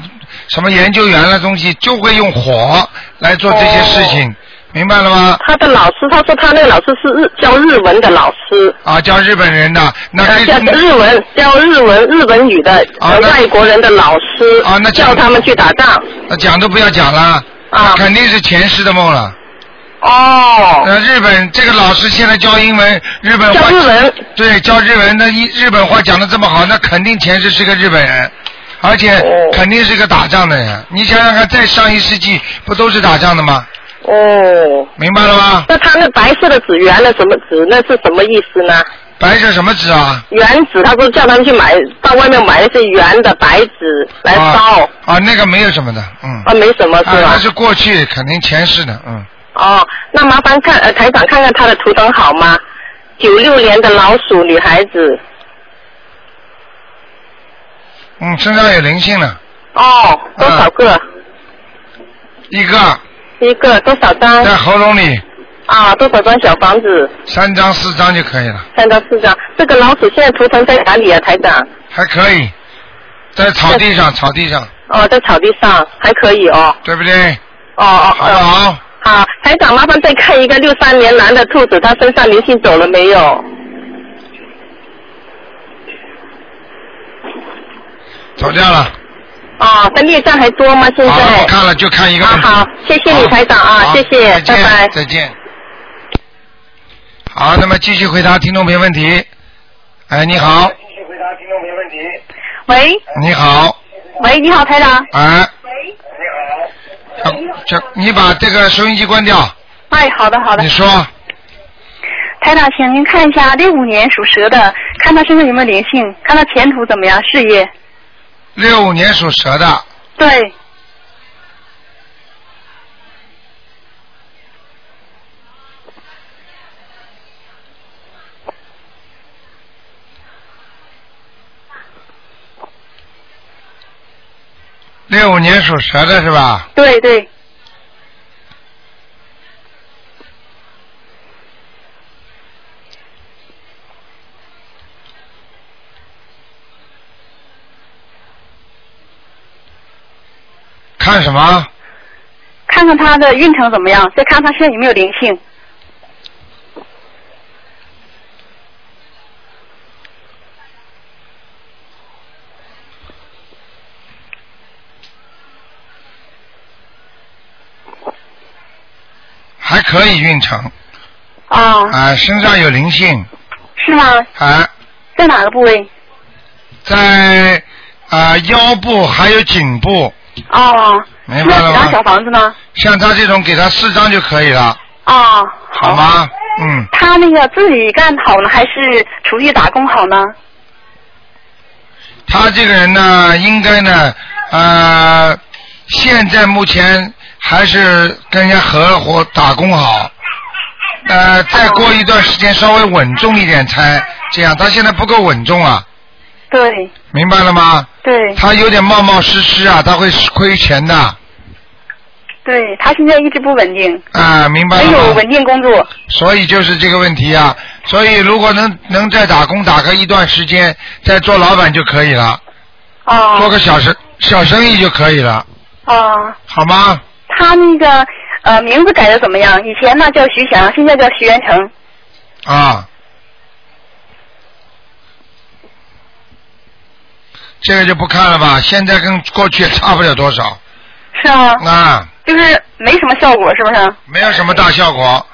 A: 什么研究员了东西，就会用火来做这些事情，明白了吗？
J: 他的老师，他说他那个老师是日教日文的老师，
A: 啊，教日本人的，那
J: 呃教日文教日文日本语的、啊外国人的老师，
A: 啊，那
J: 叫他们去打仗。
A: 那讲都不要讲了，
J: 啊
A: 肯定是前世的梦了。
J: 哦。
A: 那日本这个老师现在教英文，日本话
J: 教日文，
A: 对，教日文，那一日本话讲的这么好，那肯定前世是个日本人，而且
J: 哦
A: 肯定是个打仗的人。你想想看，在上一世纪不都是打仗的吗？
J: 哦。
A: 明白了吗？
J: 那他那白色的纸圆的什么纸？那是什么意思呢？
A: 白色什么纸啊？
J: 原纸，他说叫他们去买，到外面买那些圆的白纸来烧。
A: 啊啊，那个没有什么的，嗯。
J: 啊，没什么是吧？
A: 啊，那是过去，肯定前世的，嗯。
J: 哦，那麻烦看呃台长看看他的图腾好吗？九六年的老鼠女孩子。
A: 嗯，身上有灵性了，
J: 哦，多少个？
A: 一个
J: 一个多少张？
A: 在喉咙里，
J: 啊，多少张小房子？
A: 三张四张就可以了，
J: 三张四张。这个老鼠现在图腾在哪里啊，台长？
A: 还可以，在草地上，草地上，
J: 哦，在草地上，还可以哦。
A: 对不对？
J: 哦哦
A: 好不好？
J: 好，台长麻烦再看一个六三年男的兔子，他身上灵性走了没有？
A: 走掉了。
J: 啊，他孽障还多吗？现在？
A: 好，我看了，就看一个啊。
J: 好好，谢谢你台长啊，谢谢，拜拜。
A: 再见。好，那么继续回答听众朋友问题。哎，你好，继续回答听众没问题
K: 喂
A: 你好，
K: 喂，你好，台长。
A: 哎。你把这个收音机关掉。
K: 哎，好的好的。
A: 你说，
K: 台长，请您看一下六五年属蛇的，看他身上有没有灵性，看他前途怎么样，事业。
A: 六五年属蛇的，
K: 对，
A: 六五年属蛇的是吧？
K: 对对，
A: 看什么？
K: 看看他的运程怎么样，再看他现在有没有灵性。
A: 还可以运程
K: 啊，
A: 啊，身上有灵性
K: 是吗？
A: 啊，
K: 在哪个部位？
A: 在啊腰部还有颈部，
K: 哦，
A: 明白了
K: 小？房子呢？
A: 像他这种给他四张就可以了，
K: 啊，
A: 好吗？嗯，
K: 他那个自己干好呢，还是出去打工好呢？
A: 他这个人呢，应该呢，呃，现在目前还是跟人家合伙打工好。呃，再过一段时间稍微稳重一点才这样。他现在不够稳重啊，
K: 对
A: 明白了吗？
K: 对
A: 他有点冒冒失失啊，他会亏钱的
K: 对，他现在一直不稳定，
A: 啊，明白了吗？
K: 没有稳定工作。
A: 所以就是这个问题啊。所以如果能能再打工打个一段时间，再做老板就可以了，
K: 啊
A: 做个小生小生意就可以了，
K: 啊，
A: 好吗？
K: 他那个呃名字改的怎么样？以前呢叫徐翔，现在叫徐元成。
A: 啊，这个就不看了吧，现在跟过去也差不了多少
K: 是啊，
A: 啊，
K: 就是没什么效果，是不是？
A: 没有什么大效果，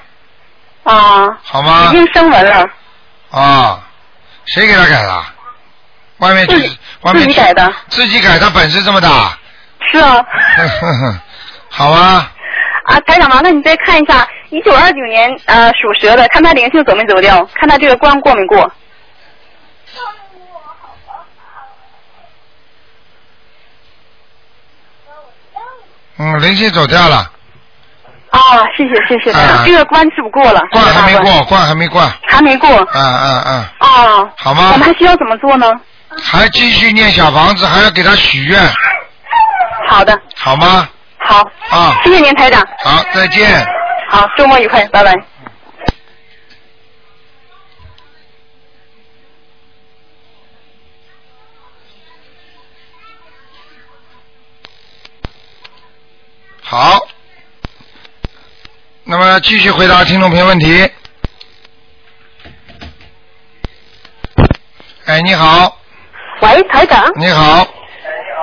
K: 啊，
A: 好吗
K: 已？经升文了，
A: 啊，谁给他改的？外面去，外面去
K: 自己改的。
A: 自己改，他本事这么大，
K: 是啊。
A: 好啊，
K: 啊，台长麻烦你再看一下，一九二九年呃属蛇的，看他灵性走没走掉，看他这个关过没过。
A: 嗯，灵性走掉了，
K: 啊，谢谢谢谢，
A: 啊。
K: 这个关是不过了，
A: 关还没过，关还没过，
K: 还没过。
A: 嗯嗯嗯，
K: 啊，
A: 好吗？
K: 我们还需要怎么做呢？
A: 还继续念小房子，还要给他许愿，
K: 好的，
A: 好吗？
K: 好，
A: 啊，
K: 谢谢您台长，
A: 好，再见。
K: 好，周末愉快，拜拜。
A: 好，那么继续回答听众朋友问题。哎，你好，
L: 喂，台长。
A: 你好，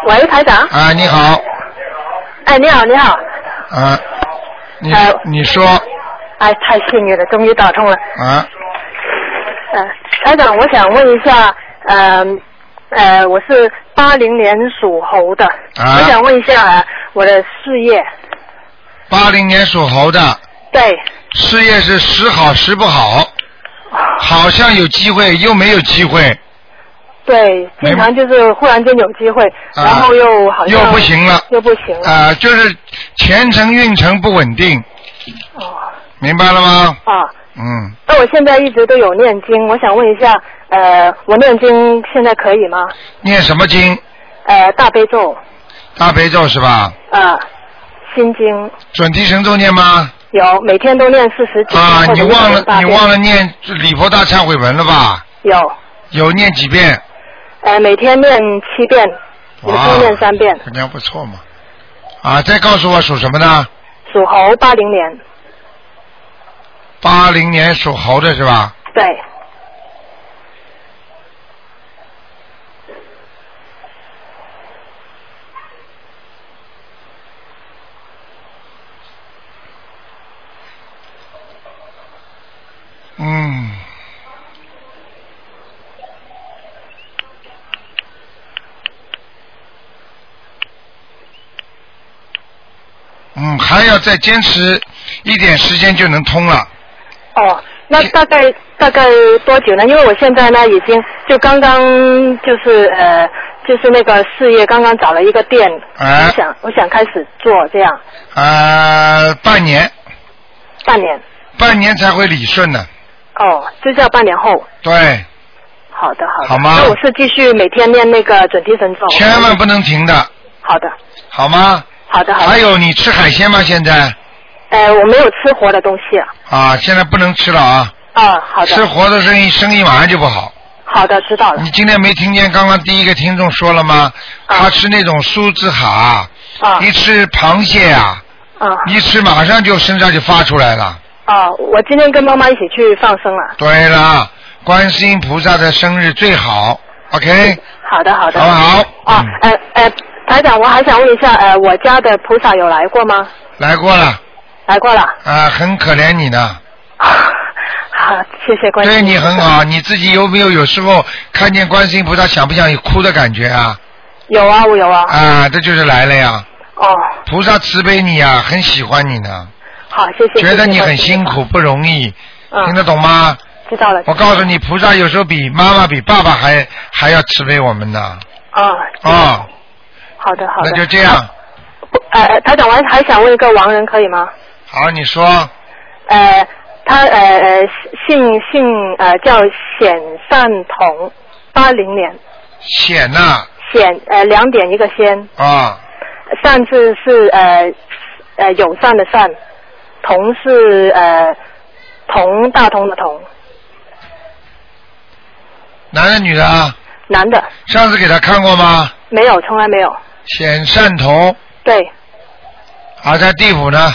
L: 喂，台长。
A: 啊，你好，
L: 哎，你好，你好。
A: 啊，你
L: 哎
A: 你说
L: 哎，太幸运了，终于打通了。
A: 啊，
L: 呃，台长，我想问一下，呃呃，我是八零年属猴的，
A: 啊
L: 我想问一下、呃我的事业。
A: 八零年属猴的，
L: 对，
A: 事业是时好时不好，好像有机会又没有机会，
L: 对，经常就是忽然间有机会，
A: 啊
L: 然后又好像
A: 又不行了
L: 又不行了。
A: 啊，就是前程运程不稳定，哦明白了吗？
L: 啊，
A: 嗯，
L: 那我现在一直都有念经，我想问一下，呃，我念经现在可以吗？
A: 念什么经？
L: 呃，大悲咒，
A: 大悲咒是吧？
L: 啊，心经
A: 准提神咒念吗？
L: 有，每天都念四十几
A: 啊，你忘了你忘了念礼佛大忏悔文了吧？
L: 有，
A: 有念几遍？
L: 呃，每天念七遍，每
A: 哇
L: 天念三遍。
A: 肯定不错嘛。啊，再告诉我属什么呢？
L: 属猴，八零年，
A: 八零年属猴的是吧？
L: 对，
A: 嗯。嗯，还要再坚持一点时间就能通了。
L: 哦，那大概大概多久呢？因为我现在呢，已经就刚刚就是呃，就是那个事业刚刚找了一个店，
A: 哎
L: 我想我想开始做这样，
A: 呃，半年，
L: 半年。
A: 半年才会理顺的。
L: 哦，就是要半年后。
A: 对，
L: 好的，好的。
A: 好吗
L: 那我是继续每天练那个准提神咒。
A: 千万不能停的，
L: 好的，
A: 好吗？
L: 好的，好的。
A: 还有，你吃海鲜吗？现在
L: 呃，我没有吃活的东西啊。
A: 啊，现在不能吃了啊！
L: 啊，好的。
A: 吃活的生意，生意马上就不好。
L: 好的，知道了。
A: 你今天没听见刚刚第一个听众说了吗？他吃那种苏子蛤，一吃螃蟹啊，
L: 啊
A: 一吃马上就身上就发出来了。
L: 啊，我今天跟妈妈一起去放生了。
A: 对了，观世音菩萨的生日最好，OK？
L: 好的，好的。
A: 好不好？
L: 啊，呃呃，台长，我还想问一下，呃，我家的菩萨有来过吗？
A: 来过了，
M: 来过了。
A: 啊，很可怜你呢。
M: 好，谢谢关心。
A: 对你很好，你自己有没有有时候看见观世音菩萨想不想有哭的感觉啊？
M: 有啊，我有啊。
A: 啊，这就是来了呀。
M: 哦，
A: 菩萨慈悲你呀，很喜欢你呢，
M: 好，谢谢。
A: 觉得你很辛苦不容易，
M: 嗯
A: 听得懂吗？
M: 知道了。
A: 我告诉你，菩萨有时候比妈妈、比爸爸还还要慈悲我们呢。
M: 啊，
A: 啊，
M: 好的好的。
A: 那就这样。
M: 呃，呃台长，我还还想问一个亡人，可以吗？
A: 好，你说
M: 呃，他呃呃姓姓呃叫显善同，八零年，
A: 显呐
M: 显呃两点一个先，
A: 啊，
M: 善字是呃呃友善的善，同是呃同大同的同，
A: 男的女的啊？
M: 男的，
A: 上次给他看过吗？
M: 没有，从来没有。
A: 显善同，
M: 对，
A: 啊，在地府呢，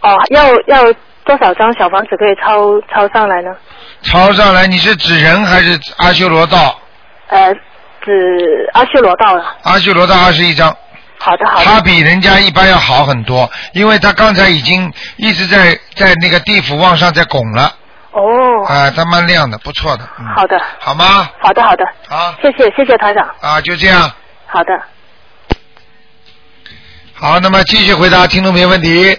M: 哦，要要多少张小房子可以抄抄上来呢？
A: 抄上来，你是指人还是阿修罗道？
M: 呃，指阿修罗道了。
A: 阿修罗道二十一张。
M: 好的，好的。
A: 他比人家一般要好很多，因为他刚才已经一直在在那个地府往上在拱了。
M: 哦。
A: 啊，他蛮亮的，不错的。嗯、
M: 好的。
A: 好吗？
M: 好的，好的。
A: 好。
M: 谢谢，谢谢团长。
A: 啊，就这样。
M: 好的。
A: 好，那么继续回答听众朋友问题。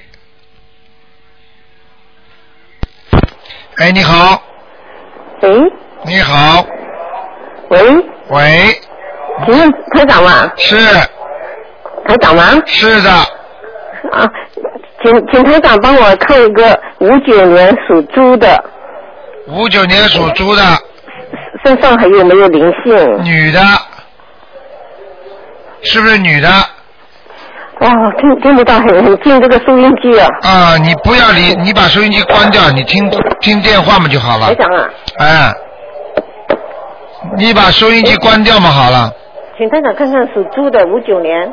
A: 哎，你好。
N: 喂。
A: 你好。
N: 喂。
A: 喂。
N: 请问台长吗？
A: 是。
N: 台长吗？
A: 是的。
N: 啊，请请台长帮我看一个五九年属猪的
A: 五九年属猪的
N: 身上还有没有灵性？
A: 女的，是不是女的？
N: 哦，听听不到，很很近这个收音机啊。
A: 啊，你不要理，你把收音机关掉，你听听电话嘛就好了
N: 台。长啊，
A: 哎，你把收音机关掉嘛好了。
N: 请台长看看属猪的五九年，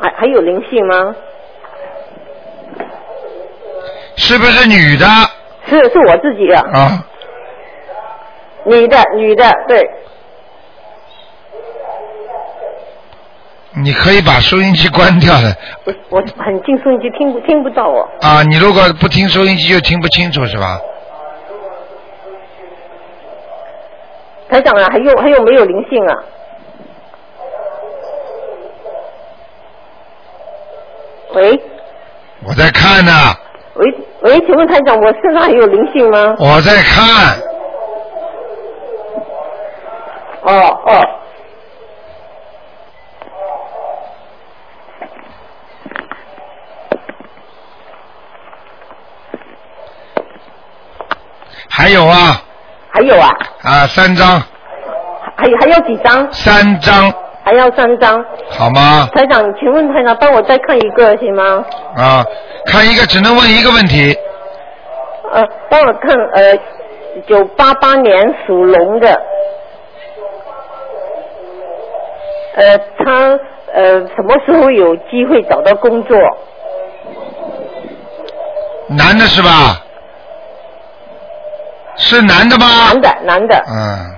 N: 还还有灵性吗？
A: 是不是女的？
N: 是是我自己啊，
A: 啊，
N: 女的女的，对，
A: 你可以把收音机关掉的
N: 我我很近收音机听不听不到哦。
A: 啊。你如果不听收音机就听不清楚是吧？
N: 台长啊，还有还有没有灵性啊？喂
A: 我在看呢，
N: 喂喂，请问台长，我身上还有灵性吗？
A: 我在看。
N: 哦哦，
A: 还有啊
N: 还有啊，
A: 啊，三张，
N: 还还要几张？
A: 三张，
N: 还要三张。
A: 好吗？
N: 台长，请问台长，帮我再看一个行吗？
A: 啊，看一个只能问一个问题，
N: 呃，帮我看呃，九八八年属龙的，呃，他呃什么时候有机会找到工作？
A: 男的是吧？是男的吗？
N: 男的，男的，
A: 嗯，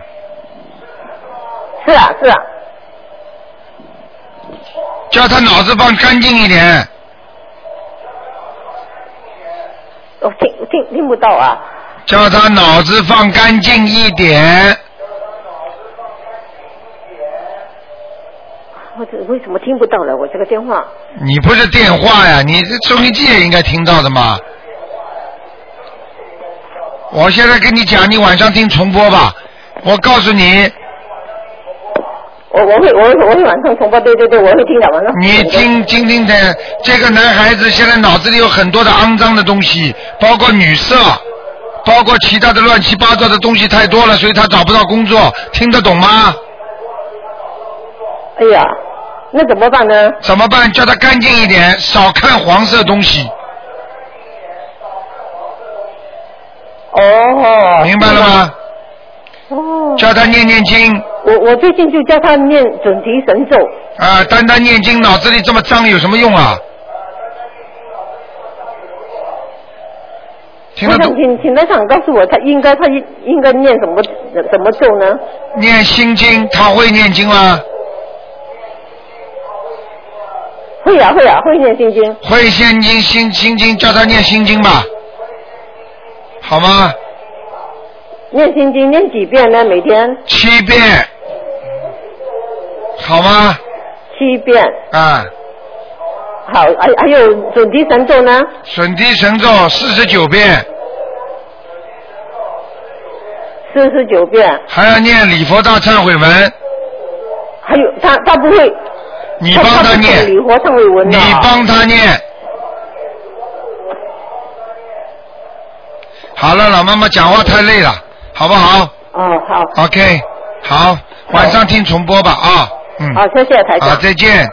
N: 是啊，是啊，
A: 叫他脑子放干净一点。
N: 我听听听不到啊。
A: 叫他脑子放干净一点。
N: 我这为什么听不到了？我这个电话。
A: 你不是电话呀，你这收音机也应该听到的嘛。我现在跟你讲，你晚上听重播吧。我告诉你，
N: 我我会我会我会晚上重播，对对对，我会听的晚上。
A: 你听听听的，这个男孩子现在脑子里有很多的肮脏的东西，包括女色，包括其他的乱七八糟的东西太多了，所以他找不到工作，听得懂吗？
N: 哎呀，那怎么办呢？
A: 怎么办？叫他干净一点，少看黄色东西。
N: 哦。
A: 明白了吗？
N: 哦。
A: 叫他念念经。
N: 我我最近就叫他念准提神咒。
A: 啊，单单念经，脑子里这么脏有什么用啊？听得懂？
N: 请请台长告诉我，他应该他应应该念什么什么咒呢？
A: 念心经，他会念经吗？
N: 会啊会啊会念心经。
A: 会心经心心经，叫他念心经吧，好吗？
N: 念心经念几遍呢？每天
A: 七遍，好吗？
N: 七遍。
A: 啊，
N: 好，还还有准提神咒呢？
A: 准提神咒四十九遍，
N: 四十九遍。
A: 还要念礼佛大忏悔文，
N: 还有他他不会。
A: 你帮他念
N: 礼佛忏悔文
A: 你帮他念。好了，老妈妈讲话太累了，好不好
N: 嗯，好。
A: ？OK，好，晚上听重播吧啊，嗯。
N: 好，谢谢台长。
A: 好，再见。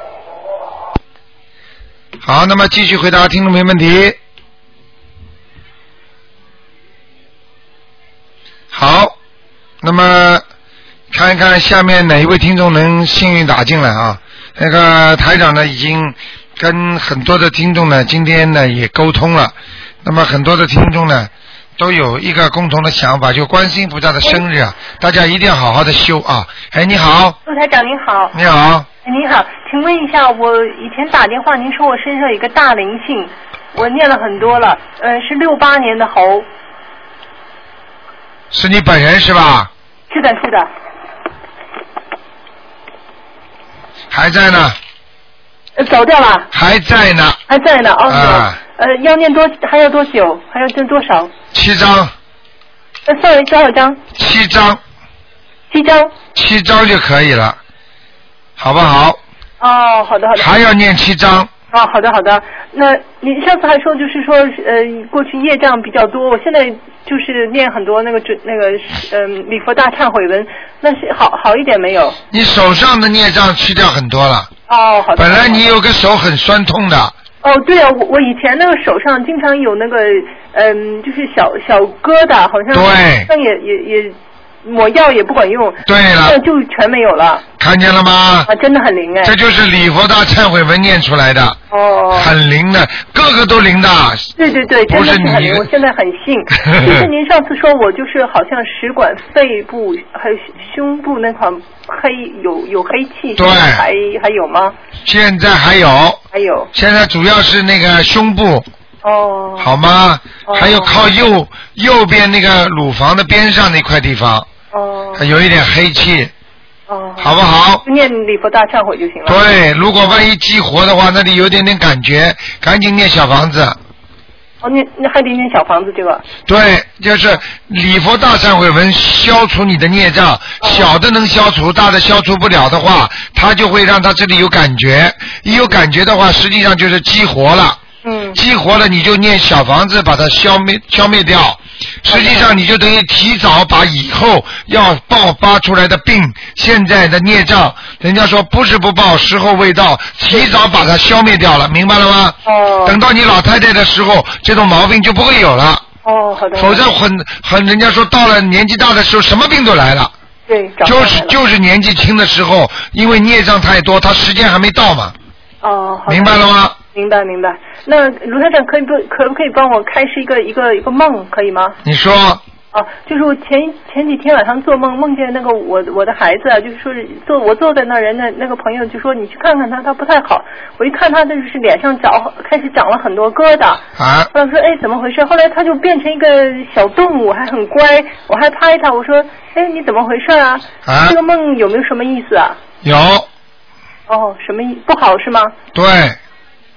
A: 好，那么继续回答听众朋友问题。好，那么看一看下面哪一位听众能幸运打进来啊？那个台长呢，已经跟很多的听众呢，今天呢也沟通了。那么很多的听众呢，都有一个共同的想法，就观世音菩萨的生日啊，大家一定要好好的修啊。哎，你好，
L: 陆台长您好。
A: 你好，
L: 哎您好，请问一下，我以前打电话，您说我身上有一个大灵性，我念了很多了，呃，是六八年的猴，
A: 是你本人是吧？
L: 是的，是的，
A: 还在呢，
L: 呃走掉了，
A: 还在呢，
L: 还在呢，哦，
A: 啊
L: 呃，要念多，还要多久？还要念多少？
A: 七张，
L: 呃，sorry，多少张？
A: 七张，
L: 七张。
A: 七张就可以了，好不好？
L: 哦，好的，好的。
A: 还要念七张，
L: 哦，好的好的。那你上次还说就是说呃过去业障比较多，我现在就是念很多那个准那个嗯、礼佛大忏悔文，那是好好一点没有？
A: 你手上的孽障去掉很多了。
L: 哦，好的。
A: 本来你有个手很酸痛的，
L: 哦，对啊，我我以前那个手上经常有那个嗯，就是小小疙瘩，好像
A: 对。
L: 像也也也抹药也不管用。
A: 对了
L: 现在就全没有了。
A: 看见了吗？
L: 啊，真的很灵哎。
A: 这就是礼佛大忏悔文念出来的，
L: 哦。
A: 很灵的，个个都灵的。
L: 对对对，真
A: 不是你
L: 的是很灵，我现在很信。就是您上次说我就是好像食管、肺部还有胸部那块黑有有黑气，
A: 对
L: 还还有吗？
A: 现在还有，
L: 还有
A: 现在主要是那个胸部，
L: 哦
A: 好吗？还有靠右右边那个乳房的边上那块地方，
L: 哦
A: 还有一点黑气，
L: 哦，
A: 好不好？
L: 念礼佛大忏悔就行了。
A: 对，如果万一激活的话，那里有点点感觉，赶紧念小房子。
L: 哦，念那还得念小房子对吧。
A: 对，就是礼佛大忏悔文消除你的孽障，小的能消除，大的消除不了的话，它就会让它这里有感觉，一有感觉的话，实际上就是激活了。
L: 嗯。
A: 激活了，你就念小房子把它消灭消灭掉。实际上，你就等于提早把以后要爆发出来的病、现在的孽障，人家说不是不报，时候未到，提早把它消灭掉了，明白了吗？
L: 哦。
A: 等到你老太太的时候，这种毛病就不会有了。
L: 哦，好的。
A: 否则很很，人家说到了年纪大的时候，什么病都来了。
L: 对，
A: 就是就是年纪轻的时候，因为孽障太多，他时间还没到嘛。
L: 哦，好的
A: 明白了吗？
L: 明白明白。那卢台长可以不可不可以帮我开示一个一个一个梦，可以吗？
A: 你说
L: 啊，就是我前前几天晚上做梦，梦见那个我我的孩子啊，就是说是坐我坐在那儿，人家那个朋友就说你去看看他，他不太好。我一看他就是脸上长开始长了很多疙瘩，
A: 啊，
L: 我说哎怎么回事？后来他就变成一个小动物，还很乖，我还拍他，我说哎你怎么回事啊？
A: 啊
L: 这个梦有没有什么意思啊？
A: 有
L: 哦，什么意不好是吗？
A: 对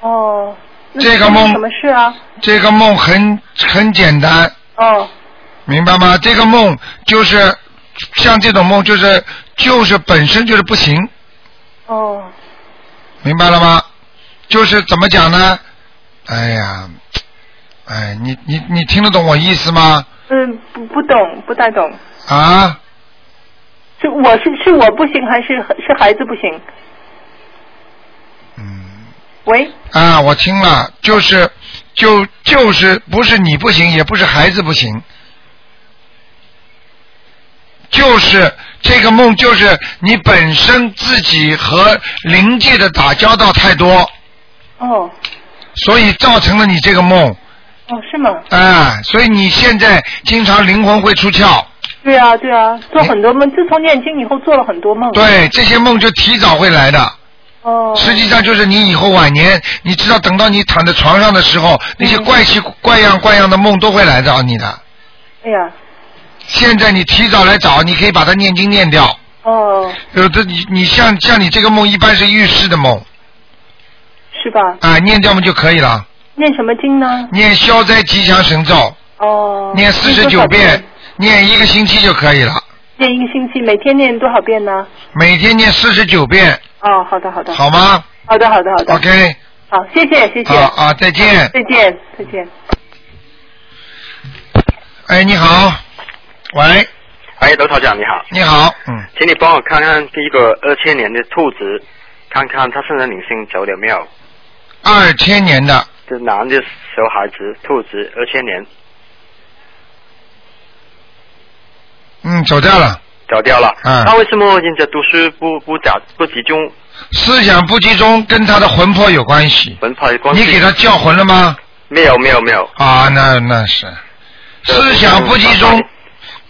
L: 哦，
A: 这个梦
L: 什么事啊？
A: 这个梦很很简单，
L: 哦
A: 明白吗？这个梦就是像这种梦，就是就是本身就是不行，
L: 哦
A: 明白了吗？就是怎么讲呢？哎呀，哎，你你你听得懂我意思吗？
L: 嗯，不不懂，不太懂。
A: 啊？
L: 是我是是我不行还是是孩子不行？嗯。喂。
A: 啊，我听了，就是就就是不是你不行，也不是孩子不行，就是这个梦，就是你本身自己和灵界的打交道太多，
L: 哦
A: 所以造成了你这个梦。
L: 哦，是吗？
A: 啊，所以你现在经常灵魂会出窍，
L: 对啊对啊，做很多梦，自从念经以后做了很多梦。
A: 对，这些梦就提早会来的，实际上就是你以后晚年，你知道等到你躺在床上的时候，那些怪奇怪样怪样的梦都会来找你的。
L: 哎呀，
A: 现在你提早来找，你可以把它念经念掉。
L: 哦，
A: 有的你你像像你这个梦一般是预示的梦
L: 是吧？
A: 啊，念掉嘛就可以了。
L: 念什么经呢？
A: 念消灾吉祥神咒，
L: 哦。
A: 念四十九遍，念一个星期就可以了。
L: 念一个星期，每天念多少遍呢？
A: 每天念四十九遍，
L: 哦，好的好的。
A: 好吗？
L: 好的好的好的。
A: OK，
L: 好，谢谢谢谢。
A: 好啊再见
L: 再见再见。
A: 哎，你好，喂，
O: 哎，罗台长你好，
A: 你好，嗯，
O: 请你帮我看看第一个二千年的兔子，看看他身上灵性走了没有？
A: 二千年的，
O: 这男的小孩子，兔子，二千年
A: 嗯，走掉了，
O: 走掉了。
A: 嗯
O: 他为什么人家读书不不咋不集中？
A: 思想不集中跟他的魂魄有关系。
O: 魂魄有关系？
A: 你给他叫魂了吗？
O: 没有没有没有。
A: 啊，那那是，思想不集中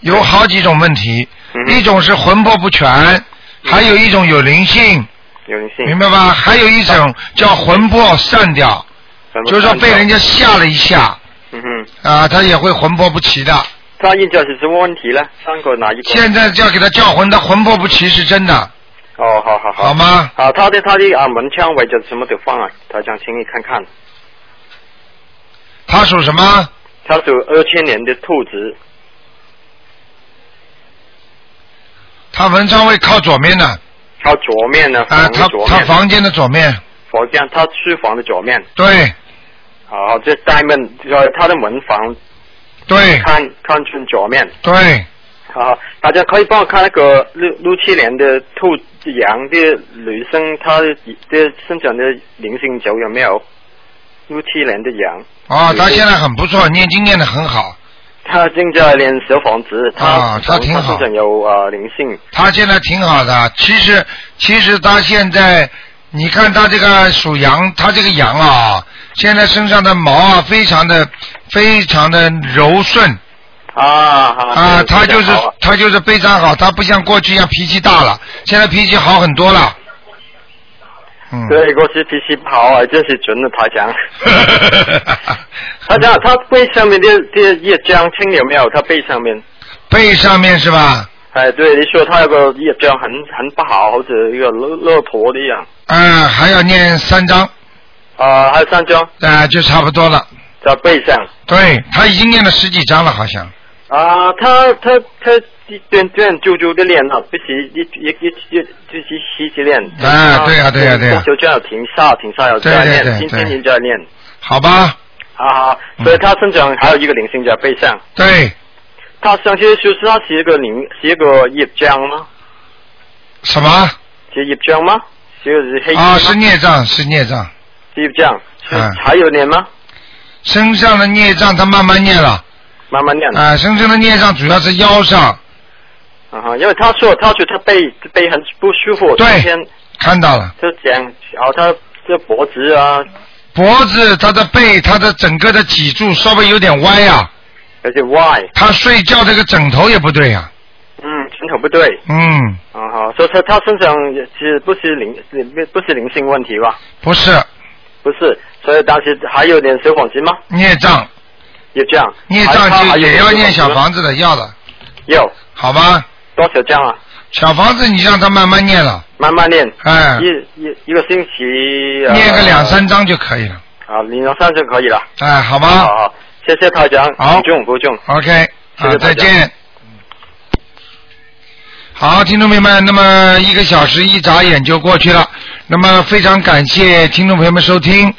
A: 有好几种问题，
O: 嗯
A: 一种是魂魄不全，还有一种有灵性，
O: 有灵性。
A: 明白吧？还有一种叫魂魄散掉，就是说被人家吓了一下
O: 嗯哼，
A: 啊，他也会魂魄不齐的。
O: 他现在是什么问题呢？三个哪一个？
A: 现在就要给他叫魂，他魂魄不齐是真的。
O: 哦，好好好。
A: 好吗？
O: 好，他的他的啊门窗位置什么地方啊？他想，请你看看。
A: 他属什么？
O: 他属二千年的兔子。
A: 他文昌位靠左面的，
O: 靠左面呢？
A: 啊，他
O: 房的左面。
A: 他房间的左面，
O: 房间，他书房的左面。
A: 对
O: 好，这大门，呃，他的门房
A: 对
O: 看看出左面。
A: 对，
O: 好，大家可以帮我看那个六六七年的兔羊的女生，她的的身上的灵性走有没有？六七年的羊，
A: 哦，她现在很不错，念经念得很好，
O: 她正在练小房子，她
A: 啊她挺好
O: 她身上有呃灵性，
A: 他现在挺好的。其实其实他现在，你看他这个属羊，他这个羊啊，现在身上的毛啊，非常的非常的柔顺
O: 啊啊
A: 啊，他就是他就是非常好，他不像过去一样脾气大了，现在脾气好很多了。嗯，
O: 对，过去脾气不好啊，这是准的台长。台长，他背上面的的业障清有没有？他背上面。
A: 背上面是吧？
O: 哎，对，你说他有个业障很很不好，或者一个骆骆驼的一样。
A: 嗯，还要念三章，
O: 啊、还有三张
A: 啊，就差不多了。
O: 在背上。
A: 对他已经念了十几张了，好像。
O: 啊，他他他一点点久久的练了，不是一一一一就是细细练。
A: 啊对呀对呀对呀
O: 就这样停下停下要再练，今天
A: 对
O: 你再练。
A: 好吧，
O: 好好，所以他身上还有一个灵性在背上。
A: 对，
O: 他上去就是他是一个灵是一个业障吗？
A: 什么？
O: 是业障吗？就是黑
A: 啊，是孽障，是孽障。
O: 是业障，是
A: 嗯
O: 还有念吗？
A: 身上的孽障他慢慢念了，
O: 慢慢念了。
A: 啊，身上的孽障主要是腰上，
O: 啊哈，因为他说他觉得他背背很不舒服，
A: 对
O: 今天
A: 看到了，
O: 就讲，然后他这脖子啊，
A: 脖子、他的背、他的整个的脊柱稍微有点歪啊，
O: 有点歪，
A: 他睡觉这个枕头也不对呀、
O: 嗯，枕头不对，
A: 嗯，
O: 啊哈，所以他他身上也是不是灵是不是灵性问题吧？
A: 不是
O: 不是，所以当时还有点小房子吗？
A: 孽障，
O: 也这样，
A: 孽障
O: 还还有
A: 就也要念小房子的，要的，
O: 要
A: 好吧？
O: 多少张啊？
A: 小房子你让他慢慢念了，
O: 慢慢念，
A: 哎，
O: 一一一个星期、呃、
A: 念个两三章就可以了，
O: 啊，两三就可以了。
A: 哎，好吗？
O: 好好，谢谢台长，
A: 好
O: 不重不重。
A: OK，再见。好，听众朋友们，那么一个小时一眨眼就过去了。那么非常感谢听众朋友们收听。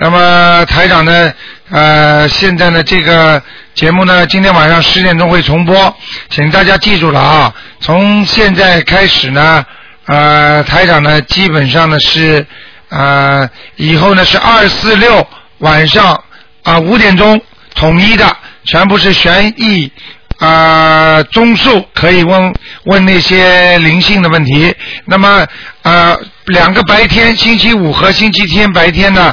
A: 那么台长呢，呃，现在呢这个节目呢，今天晚上十点钟会重播，请大家记住了啊。从现在开始呢，呃，台长呢基本上呢是呃以后呢是二四六晚上啊五点钟统一的，全部是悬疑啊中数可以问问那些灵性的问题。那么啊两个白天星期五和星期天白天呢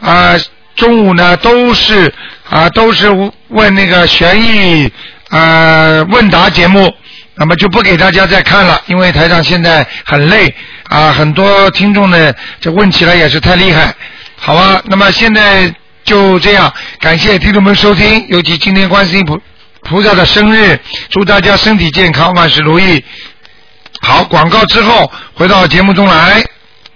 A: 啊中午呢都是啊都是问那个悬疑啊问答节目。那么就不给大家再看了因为台上现在很累啊很多听众呢这问起来也是太厉害。好吧那么现在就这样感谢听众们收听尤其今天关心不菩萨的生日祝大家身体健康万事如意。好广告之后回到节目中来。